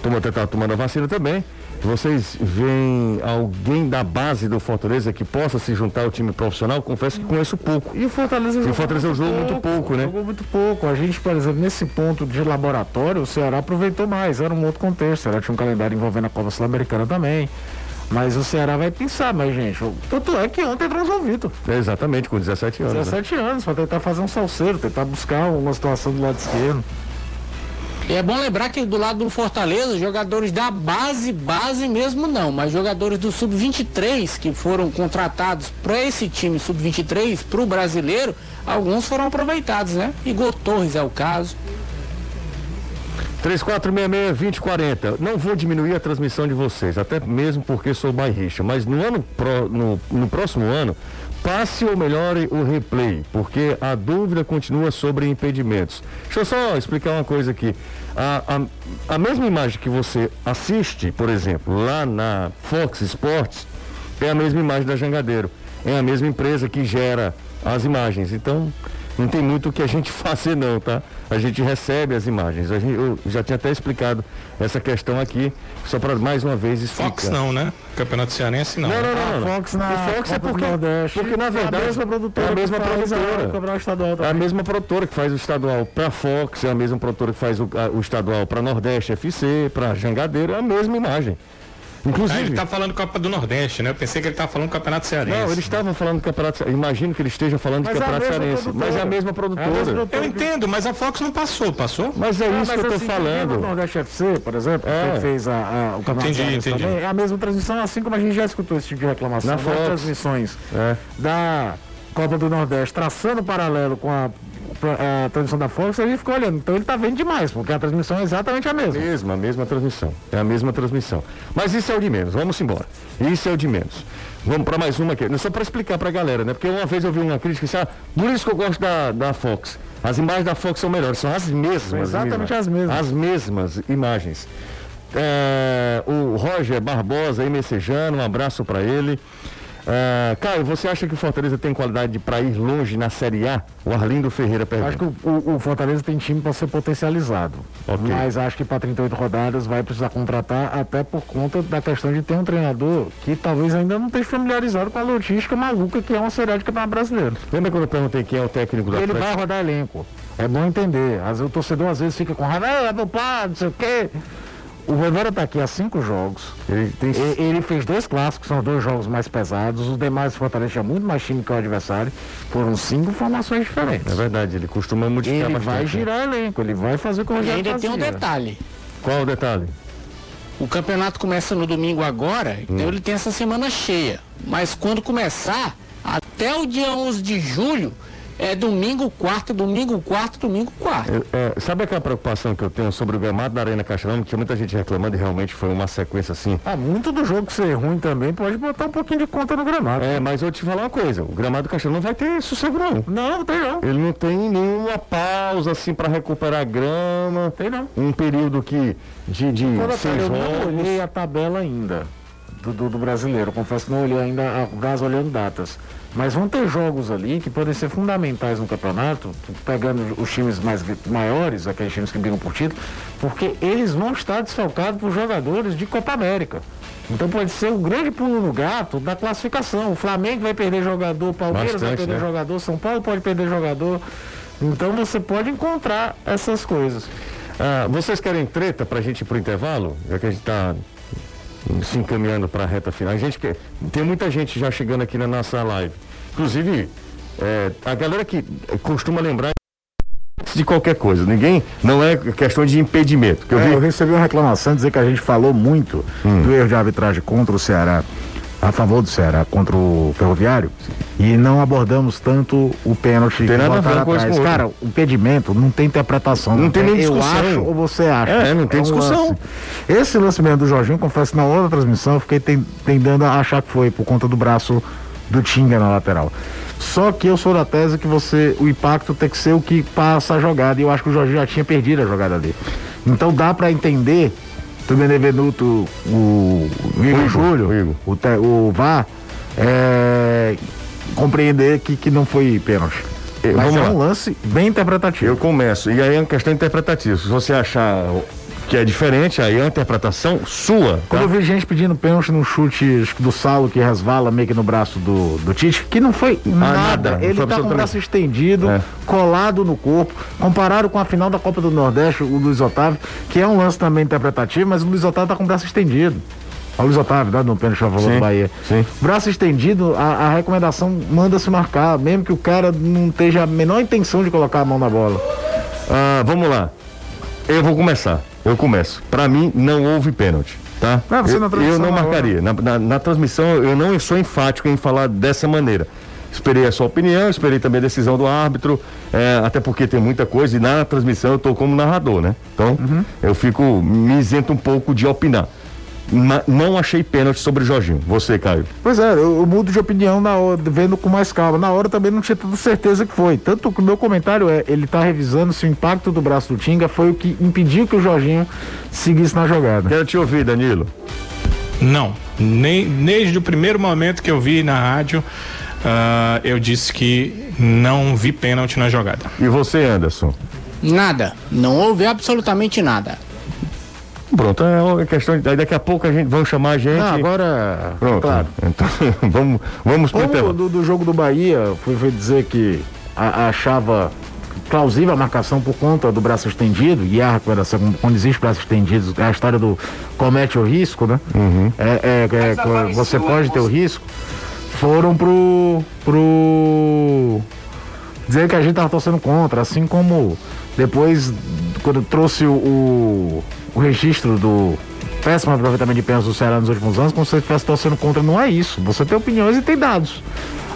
[SPEAKER 1] Toma, tá tomando a vacina também. Vocês veem alguém da base do Fortaleza que possa se juntar ao time profissional? Confesso que conheço pouco.
[SPEAKER 2] E o Fortaleza
[SPEAKER 1] jogou, o Fortaleza jogou muito pouco, né?
[SPEAKER 2] Jogou muito pouco. A gente, por exemplo, nesse ponto de laboratório, o Ceará aproveitou mais. Era um outro contexto. O Ceará tinha um calendário envolvendo a Copa Sul-Americana também. Mas o Ceará vai pensar, mas gente, tanto é que ontem entrou o Vitor.
[SPEAKER 1] É exatamente, com 17 anos.
[SPEAKER 2] 17 né? anos, para tentar fazer um salseiro, tentar buscar uma situação do lado esquerdo.
[SPEAKER 3] E é bom lembrar que do lado do Fortaleza, jogadores da base, base mesmo não, mas jogadores do Sub-23 que foram contratados para esse time Sub-23, para o brasileiro, alguns foram aproveitados, né? Igor Torres é o caso.
[SPEAKER 1] 3466-2040. Não vou diminuir a transmissão de vocês, até mesmo porque sou bairrista, mas no ano pro, no, no próximo ano passe ou melhore o replay, porque a dúvida continua sobre impedimentos. Deixa eu só explicar uma coisa aqui. A, a, a mesma imagem que você assiste, por exemplo, lá na Fox Sports, é a mesma imagem da Jangadeiro. É a mesma empresa que gera as imagens. Então, não tem muito o que a gente <laughs> fazer não, tá? A gente recebe as imagens. A gente, eu já tinha até explicado essa questão aqui, só para mais uma vez explicar.
[SPEAKER 4] Fox não, né? Campeonato Cearense não.
[SPEAKER 1] Não, não, não.
[SPEAKER 2] não, Fox na
[SPEAKER 1] o Fox é porque, porque na verdade é a mesma produtora. É a mesma produtora. estadual é a mesma produtora que faz o estadual para Fox, é a mesma produtora que faz o, a, o estadual para Nordeste FC, para Jangadeiro, é a mesma imagem.
[SPEAKER 4] Inclusive. Ah, ele está falando Copa do Nordeste, né? Eu pensei que ele estava falando Campeonato Cearense.
[SPEAKER 1] Não, eles estavam falando do Campeonato Cearense. Imagino que eles estejam falando mas de Campeonato Cearense. Mas é a mesma produtora. É a mesma
[SPEAKER 4] eu entendo, mas a Fox não passou, passou?
[SPEAKER 1] Mas é ah, isso mas que eu estou assim, falando. O
[SPEAKER 2] Nordeste FC, por exemplo, é. que fez a, a, o Campeonato entendi, Cearense entendi. também, é a mesma transmissão, assim como a gente já escutou esse tipo de reclamação. Na Fox. transmissões é. da Copa do Nordeste, traçando paralelo com a a transmissão da Fox, a gente ficou olhando. Então ele está vendo demais, porque a transmissão é exatamente a mesma.
[SPEAKER 1] Mesma, a mesma transmissão. É a mesma transmissão. Mas isso é o de menos. Vamos embora. Isso é o de menos. Vamos para mais uma aqui. Só para explicar para a galera, né? Porque uma vez eu vi uma crítica que ah, por isso que eu gosto da, da Fox. As imagens da Fox são melhores, são as mesmas. São
[SPEAKER 2] exatamente as mesmas.
[SPEAKER 1] As mesmas imagens. É, o Roger Barbosa, aí messejando, um abraço para ele. Uh, Caio, você acha que o Fortaleza tem qualidade para ir longe na Série A? O Arlindo Ferreira pergunta.
[SPEAKER 2] Acho que o, o, Fortaleza tem time para ser potencializado. Okay. Mas acho que para 38 rodadas vai precisar contratar, até por conta da questão de ter um treinador que talvez ainda não esteja familiarizado com a logística maluca que é uma Série A de Campeonato Brasileiro.
[SPEAKER 1] Lembra quando eu perguntei quem é o técnico
[SPEAKER 2] do Ele vai rodar elenco. É bom entender. Às o torcedor às vezes fica com raiva, meu pai, não sei o quê. O Voivoda está aqui há cinco jogos. Ele, tem... ele, ele, fez dois clássicos, são dois jogos mais pesados. Os demais Fortaleza tinha muito mais time que o adversário. Foram cinco formações diferentes.
[SPEAKER 1] É verdade, ele costuma modificar
[SPEAKER 2] Ele vai né? girar elenco, ele vai fazer como
[SPEAKER 3] ele ainda tem um detalhe.
[SPEAKER 1] Qual o detalhe?
[SPEAKER 3] O campeonato começa no domingo agora, então hum. ele tem essa semana cheia. Mas quando começar, até o dia 11 de julho, é domingo, quarto, domingo, quarto, domingo, quarto.
[SPEAKER 1] É, é, sabe aquela preocupação que eu tenho sobre o gramado da Arena Castelão? Tinha muita gente reclamando e realmente foi uma sequência assim.
[SPEAKER 2] Ah, muito do jogo ser ruim também pode botar um pouquinho de conta no gramado.
[SPEAKER 1] É, mas eu te falar uma coisa, o gramado do Castelão não vai ter sossego não.
[SPEAKER 2] Não, não tem não.
[SPEAKER 1] Ele não tem nenhuma pausa assim para recuperar grama.
[SPEAKER 2] Tem não.
[SPEAKER 1] Um período que de, de
[SPEAKER 2] seis eu não olhei a tabela ainda do, do, do brasileiro, confesso que não olhei ainda a gás olhando datas. Mas vão ter jogos ali que podem ser fundamentais no campeonato, pegando os times mais maiores, aqueles times que brigam por título, porque eles vão estar desfalcados por jogadores de Copa América. Então pode ser o grande pulo no gato da classificação. O Flamengo vai perder jogador, o Palmeiras Bastante, vai perder né? jogador, São Paulo pode perder jogador. Então você pode encontrar essas coisas.
[SPEAKER 1] Ah, vocês querem treta pra gente ir pro intervalo? Já que a gente tá se encaminhando para a reta final. A gente quer, tem muita gente já chegando aqui na nossa live. Inclusive, é, a galera que costuma lembrar de qualquer coisa. Ninguém, não é questão de impedimento.
[SPEAKER 2] Eu, é, vi... eu, recebi uma reclamação dizer que a gente falou muito hum. do erro de arbitragem contra o Ceará a favor do Ceará contra o Ferroviário e não abordamos tanto o pênalti
[SPEAKER 1] tem nada a ver com
[SPEAKER 2] Cara, o impedimento não tem interpretação.
[SPEAKER 1] Não, não tem nem discussão.
[SPEAKER 2] Eu acho ou você acha.
[SPEAKER 1] É, não tem é um discussão.
[SPEAKER 2] Lance. Esse lance mesmo do Jorginho, confesso, na outra transmissão eu fiquei tendendo a achar que foi por conta do braço do Tinga na lateral. Só que eu sou da tese que você, o impacto tem que ser o que passa a jogada. E eu acho que o Jorginho já tinha perdido a jogada dele. Então dá para entender do Benevenuto, o, o Igor Júlio, o, te, o VAR, é, compreender que, que não foi pênalti. Mas Vamos é um lá. lance bem interpretativo.
[SPEAKER 1] Eu começo, e aí é uma questão interpretativa. Se você achar que é diferente, aí é a interpretação sua. Tá?
[SPEAKER 2] Quando eu vi gente pedindo pênalti no chute do Saulo que resvala meio que no braço do, do Tite, que não foi ah, nada. nada. Ele tá com o braço estendido, é. colado no corpo. Compararam com a final da Copa do Nordeste, o Luiz Otávio, que é um lance também interpretativo, mas o Luiz Otávio tá com o braço estendido. O Luiz Otávio, né, no pênalti falou do Bahia.
[SPEAKER 1] Sim.
[SPEAKER 2] Braço estendido, a, a recomendação manda se marcar, mesmo que o cara não esteja a menor intenção de colocar a mão na bola.
[SPEAKER 1] Ah, vamos lá. Eu vou começar. Eu começo. Para mim, não houve pênalti. Tá?
[SPEAKER 2] Ah, eu,
[SPEAKER 1] eu não marcaria. Na, na, na, transmissão, eu não sou enfático em falar dessa maneira. Esperei a sua opinião, esperei também a decisão do árbitro, é, até porque tem muita coisa, e na transmissão eu estou como narrador, né? Então, uhum. eu fico, me isento um pouco de opinar não achei pênalti sobre o Jorginho. Você, Caio?
[SPEAKER 2] Pois é, eu, eu, mudo de opinião na hora, vendo com mais calma. Na hora também não tinha tanta certeza que foi. Tanto que o meu comentário é, ele está revisando se o impacto do braço do Tinga foi o que impediu que o Jorginho seguisse na jogada.
[SPEAKER 1] Quero te ouvir, Danilo.
[SPEAKER 4] Não. Nem, desde o primeiro momento que eu vi na rádio, uh, eu disse que não vi pênalti na jogada.
[SPEAKER 1] E você, Anderson?
[SPEAKER 3] Nada. Não houve absolutamente nada.
[SPEAKER 1] Pronto, é uma questão de. Daqui a pouco a gente vão chamar a gente. Ah,
[SPEAKER 2] agora.
[SPEAKER 1] Pronto. Claro. Então, <laughs> vamos, vamos
[SPEAKER 2] pro do, do jogo do Bahia, fui, fui dizer que a, achava plausível a marcação por conta do braço estendido, e a recomendação, quando existe braço estendido, é a história do comete o risco, né?
[SPEAKER 1] Uhum.
[SPEAKER 2] É, é, é você pode ter o risco. Foram pro. pro. dizer que a gente tava torcendo contra, assim como depois, quando trouxe o o registro do péssimo aproveitamento de pênaltis do Ceará nos últimos anos, como se você estivesse torcendo contra. Não é isso. Você tem opiniões e tem dados.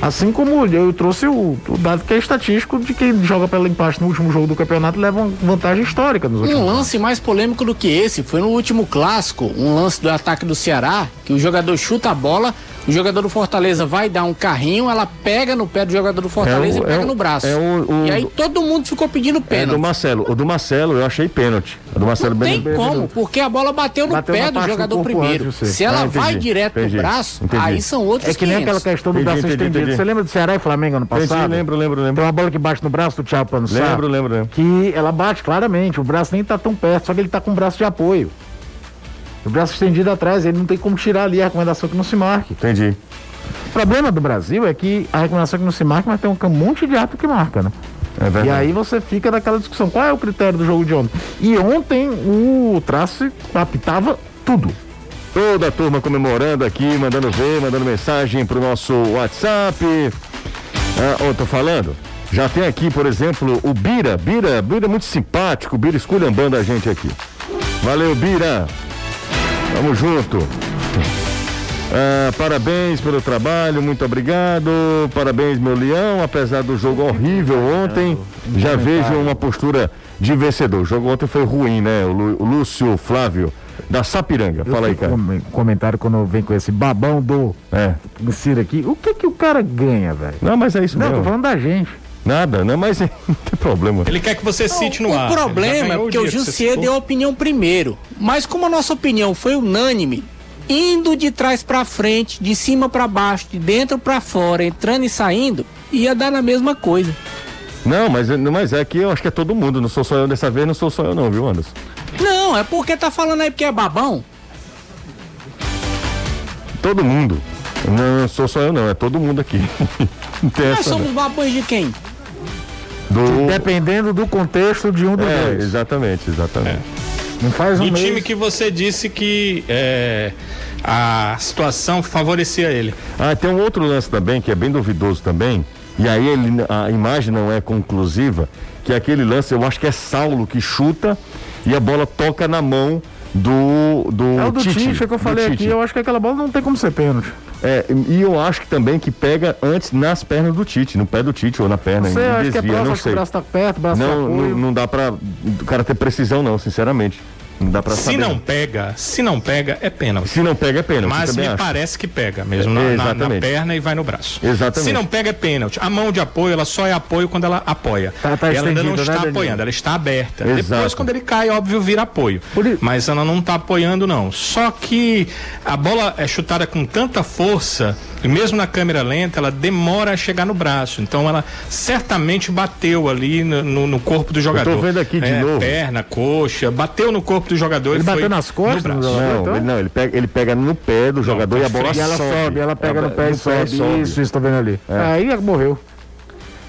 [SPEAKER 2] Assim como eu trouxe o, o, dado que é estatístico de quem joga pela empate no último jogo do campeonato leva uma vantagem histórica nos últimos
[SPEAKER 3] Um lance
[SPEAKER 2] anos.
[SPEAKER 3] mais polêmico do que esse foi no último clássico, um lance do ataque do Ceará, que o jogador chuta a bola, o jogador do Fortaleza vai dar um carrinho, ela pega no pé do jogador do Fortaleza é o, e pega é no braço.
[SPEAKER 1] É o,
[SPEAKER 3] e aí todo mundo ficou pedindo pênalti. É
[SPEAKER 1] do Marcelo. O do Marcelo eu achei pênalti. O do Marcelo
[SPEAKER 3] Não tem bem, como, bem, porque a bola bateu no bateu pé do jogador primeiro. Antes, Se ela ah, vai direto entendi, no braço, entendi. aí são outros
[SPEAKER 2] É que 500. nem aquela questão do braço entendi, estendido. Você lembra do Ceará e Flamengo ano passado?
[SPEAKER 1] Entendi, lembro, lembro, lembro.
[SPEAKER 2] Tem uma bola que bate no braço do Thiago Pano
[SPEAKER 1] Lembro, lembro, lembro.
[SPEAKER 2] Que ela bate claramente, o braço nem tá tão perto, só que ele tá com o braço de apoio. O braço estendido atrás, ele não tem como tirar ali a recomendação que não se marque.
[SPEAKER 1] Entendi.
[SPEAKER 2] O problema do Brasil é que a recomendação que não se marca, mas tem um monte de ato que marca, né? É e aí você fica naquela discussão, qual é o critério do jogo de ontem? E ontem o Trace apitava tudo.
[SPEAKER 1] Toda a turma comemorando aqui, mandando ver, mandando mensagem pro nosso WhatsApp. Ah, oh, tô falando? Já tem aqui, por exemplo, o Bira. Bira, Bira é muito simpático. Bira esculhambando a gente aqui. Valeu, Bira. Tamo junto. Ah, parabéns pelo trabalho, muito obrigado. Parabéns, meu leão. Apesar do jogo horrível ontem, já vejo uma postura de vencedor. O jogo ontem foi ruim, né? O, Lúcio Flávio da Sapiranga. Fala aí, cara.
[SPEAKER 2] Com comentário quando vem com esse babão do
[SPEAKER 1] é.
[SPEAKER 2] Ciro aqui. O que que o cara ganha, velho?
[SPEAKER 1] Não, mas é isso
[SPEAKER 2] não,
[SPEAKER 1] mesmo.
[SPEAKER 2] Não, tô falando da gente.
[SPEAKER 1] Nada, não, mas <laughs> não tem problema.
[SPEAKER 4] Ele quer que você cite no
[SPEAKER 3] o
[SPEAKER 4] ar.
[SPEAKER 3] O problema é porque o Jussier deu a opinião primeiro. Mas como a nossa opinião foi unânime, indo de trás para frente, de cima para baixo, de dentro para fora, entrando e saindo, ia dar na mesma coisa.
[SPEAKER 1] Não, mas, mas é que eu acho que é todo mundo, não sou só eu dessa vez, não sou só eu não, viu, Anderson?
[SPEAKER 3] Não, é porque tá falando aí porque é babão.
[SPEAKER 1] Todo mundo. Não, não sou só eu não, é todo mundo aqui. <laughs>
[SPEAKER 3] Nós somos babões de quem?
[SPEAKER 1] Do...
[SPEAKER 2] Dependendo do contexto de um dos
[SPEAKER 1] É,
[SPEAKER 2] dois.
[SPEAKER 1] exatamente, exatamente.
[SPEAKER 2] Não faz um
[SPEAKER 4] Do
[SPEAKER 2] mês.
[SPEAKER 4] time que você disse que é, a situação favorecia ele.
[SPEAKER 1] Ah, tem um outro lance também que é bem duvidoso também. E aí ele- a imagem não é conclusiva, que é aquele lance, eu acho que é Saulo que chuta e a bola toca na mão do do
[SPEAKER 2] É o do
[SPEAKER 1] Tite,
[SPEAKER 2] Tite, é que eu falei aqui. Eu acho que aquela bola não tem como ser pênalti.
[SPEAKER 1] É, e eu acho que também que pega antes nas pernas do Tite, no pé do Tite ou na perna,
[SPEAKER 2] Não sei,
[SPEAKER 1] e
[SPEAKER 2] acho que é
[SPEAKER 1] desvia,
[SPEAKER 2] próximo,
[SPEAKER 1] não
[SPEAKER 2] que o
[SPEAKER 1] sei.
[SPEAKER 2] braço tá perto, braço tá
[SPEAKER 1] Não, não, não dá pra o cara ter precisão não, sinceramente. Não dá pra
[SPEAKER 4] Se
[SPEAKER 1] saber.
[SPEAKER 4] não pega, se não pega, é pênalti.
[SPEAKER 1] Se não pega é pênalti,
[SPEAKER 4] Mas me
[SPEAKER 1] acho.
[SPEAKER 4] parece que pega mesmo na, na- na perna e vai no braço.
[SPEAKER 1] Exatamente.
[SPEAKER 4] Se não pega é pênalti. A mão de apoio, ela só é apoio quando ela apoia.
[SPEAKER 2] Tá- tá
[SPEAKER 4] ela ainda não
[SPEAKER 2] né,
[SPEAKER 4] está
[SPEAKER 2] Danilo?
[SPEAKER 4] apoiando, ela está aberta.
[SPEAKER 1] Exato.
[SPEAKER 4] Depois, quando ele cai, óbvio, vira apoio. Mas ela não está apoiando, não. Só que a bola é chutada com tanta força, e mesmo na câmera lenta, ela demora a chegar no braço. Então ela certamente bateu ali no, no- corpo do jogador.
[SPEAKER 1] vendo aqui de
[SPEAKER 4] É,
[SPEAKER 1] novo.
[SPEAKER 4] Perna, coxa, bateu no corpo do jogador.
[SPEAKER 2] Ele
[SPEAKER 4] e
[SPEAKER 2] bateu
[SPEAKER 4] foi
[SPEAKER 2] nas costas
[SPEAKER 4] no braço.
[SPEAKER 1] Não,
[SPEAKER 2] então?
[SPEAKER 1] ele, não, ele pega, ele pega no pé do jogador e a bola
[SPEAKER 2] E ela sobe, ela pega no pé e sobe. Isso, isso, tô vendo ali. Aí morreu.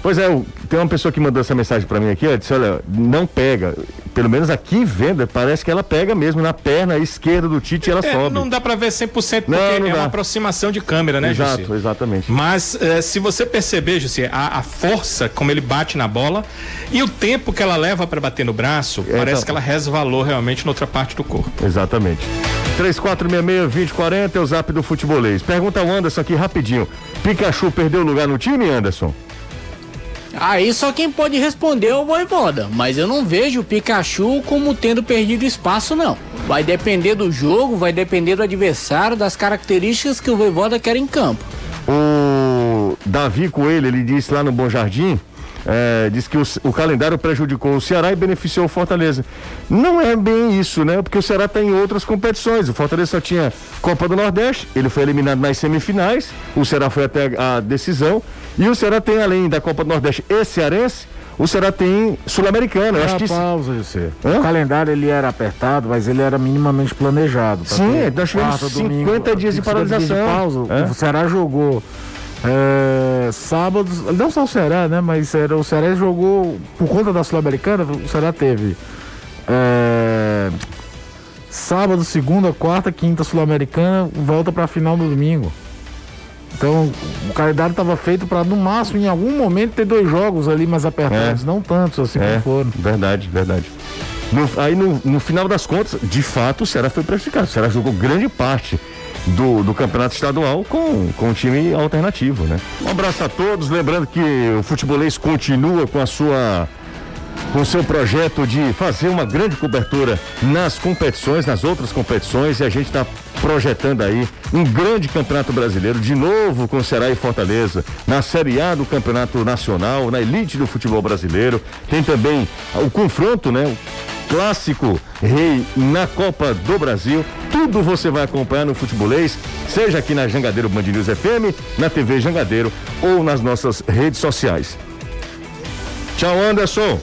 [SPEAKER 1] Pois é, tem uma pessoa que mandou essa mensagem pra mim aqui, ela disse, olha, não pega. Pelo menos aqui vendo, parece que ela pega mesmo na perna esquerda do Tite e ela
[SPEAKER 4] É,
[SPEAKER 1] sobe.
[SPEAKER 4] não dá pra ver 100% porque
[SPEAKER 1] Não, não
[SPEAKER 4] é
[SPEAKER 1] dá.
[SPEAKER 4] uma aproximação de câmera, né,
[SPEAKER 1] Exato,
[SPEAKER 4] Jussi?
[SPEAKER 1] exatamente.
[SPEAKER 4] Mas eh, se você perceber, Jussi, a, a força como ele bate na bola e o tempo que ela leva pra bater no braço, parece
[SPEAKER 1] então.
[SPEAKER 4] que ela resvalou realmente noutra parte do corpo.
[SPEAKER 1] Exatamente. 3466-2040 é o zap do futebolês. Pergunta ao Anderson aqui rapidinho. Pikachu perdeu lugar no time, Anderson?
[SPEAKER 3] Aí só quem pode responder é o Voivoda, mas eu não vejo o Pikachu como tendo perdido espaço não. Vai depender do jogo, vai depender do adversário, das características que o Voivoda quer em campo.
[SPEAKER 1] O Davi Coelho, ele disse lá no Bom Jardim, é, disse que o, o calendário prejudicou o Ceará e beneficiou o Fortaleza. Não é bem isso, né? Porque o Ceará está em outras competições. O Fortaleza só tinha Copa do Nordeste, ele foi eliminado nas semifinais, o Ceará foi até a decisão. E o Ceará tem, além da Copa do Nordeste e Cearense, o Ceará tem Sul-Americana. Que isso-
[SPEAKER 2] pausa, José. O calendário ele era apertado, mas ele era minimamente planejado.
[SPEAKER 1] Sim, nós tivemos
[SPEAKER 2] quarta,
[SPEAKER 1] 50 dias de
[SPEAKER 2] 50
[SPEAKER 1] paralisação.
[SPEAKER 2] pausa.
[SPEAKER 1] É.
[SPEAKER 2] O Ceará jogou é, sábados, não só o Ceará, né? Mas era, o Ceará jogou, por conta da Sul-Americana, o Ceará teve é, sábado, segunda, quarta, quinta Sul-Americana, volta pra final no domingo. Então, o calendário estava feito para no máximo, em algum momento, ter dois jogos ali mais apertados,
[SPEAKER 1] É.
[SPEAKER 2] não tantos assim
[SPEAKER 1] É,
[SPEAKER 2] como foram.
[SPEAKER 1] verdade, verdade. No- aí no, no final das contas, de fato, o Ceará foi prejudicado. O Ceará jogou grande parte do, do campeonato estadual com, com um time alternativo, né? Um abraço a todos, lembrando que o futebolês continua com a sua com seu projeto de fazer uma grande cobertura nas competições, nas outras competições, e a gente está projetando aí um grande campeonato brasileiro, de novo com Ceará e Fortaleza, na Série A do Campeonato Nacional, na elite do futebol brasileiro. Tem também o confronto, né? O clássico rei na Copa do Brasil. Tudo você vai acompanhar no futebolês, seja aqui na Jangadeiro Band News FM, na TV Jangadeiro ou nas nossas redes sociais. Tchau, Anderson.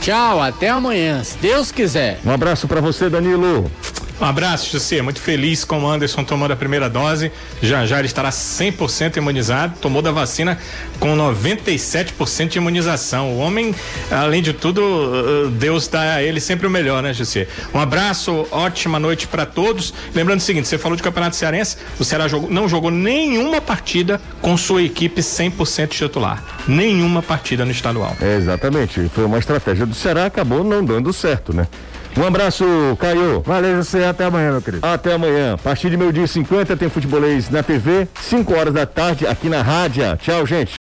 [SPEAKER 3] Tchau, até amanhã, se Deus quiser.
[SPEAKER 1] Um abraço para você, Danilo.
[SPEAKER 4] Um abraço, José. Muito feliz com o Anderson tomando a primeira dose. Já já ele estará 100% imunizado. Tomou da vacina com 97% de imunização. O homem, além de tudo, uh, Deus dá a ele sempre o melhor, né, José? Um abraço, ótima noite para todos. Lembrando o seguinte: você falou de Campeonato Cearense, o Ceará jogou, não jogou nenhuma partida com sua equipe 100% titular. Nenhuma partida no estadual.
[SPEAKER 1] É, exatamente. Foi uma estratégia do Ceará, acabou não dando certo, né? Um abraço, Caio.
[SPEAKER 2] Valeu, José, até amanhã, meu querido.
[SPEAKER 1] Até amanhã. A partir de meio dia e 50 tem futebolês na TV, 5 horas da tarde aqui na rádio. Tchau, gente.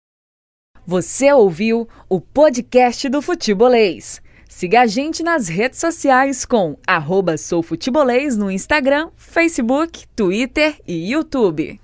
[SPEAKER 5] Você ouviu o podcast do Futebolês. Siga a gente nas redes sociais com arroba soufutebolês no Instagram, Facebook, Twitter e YouTube.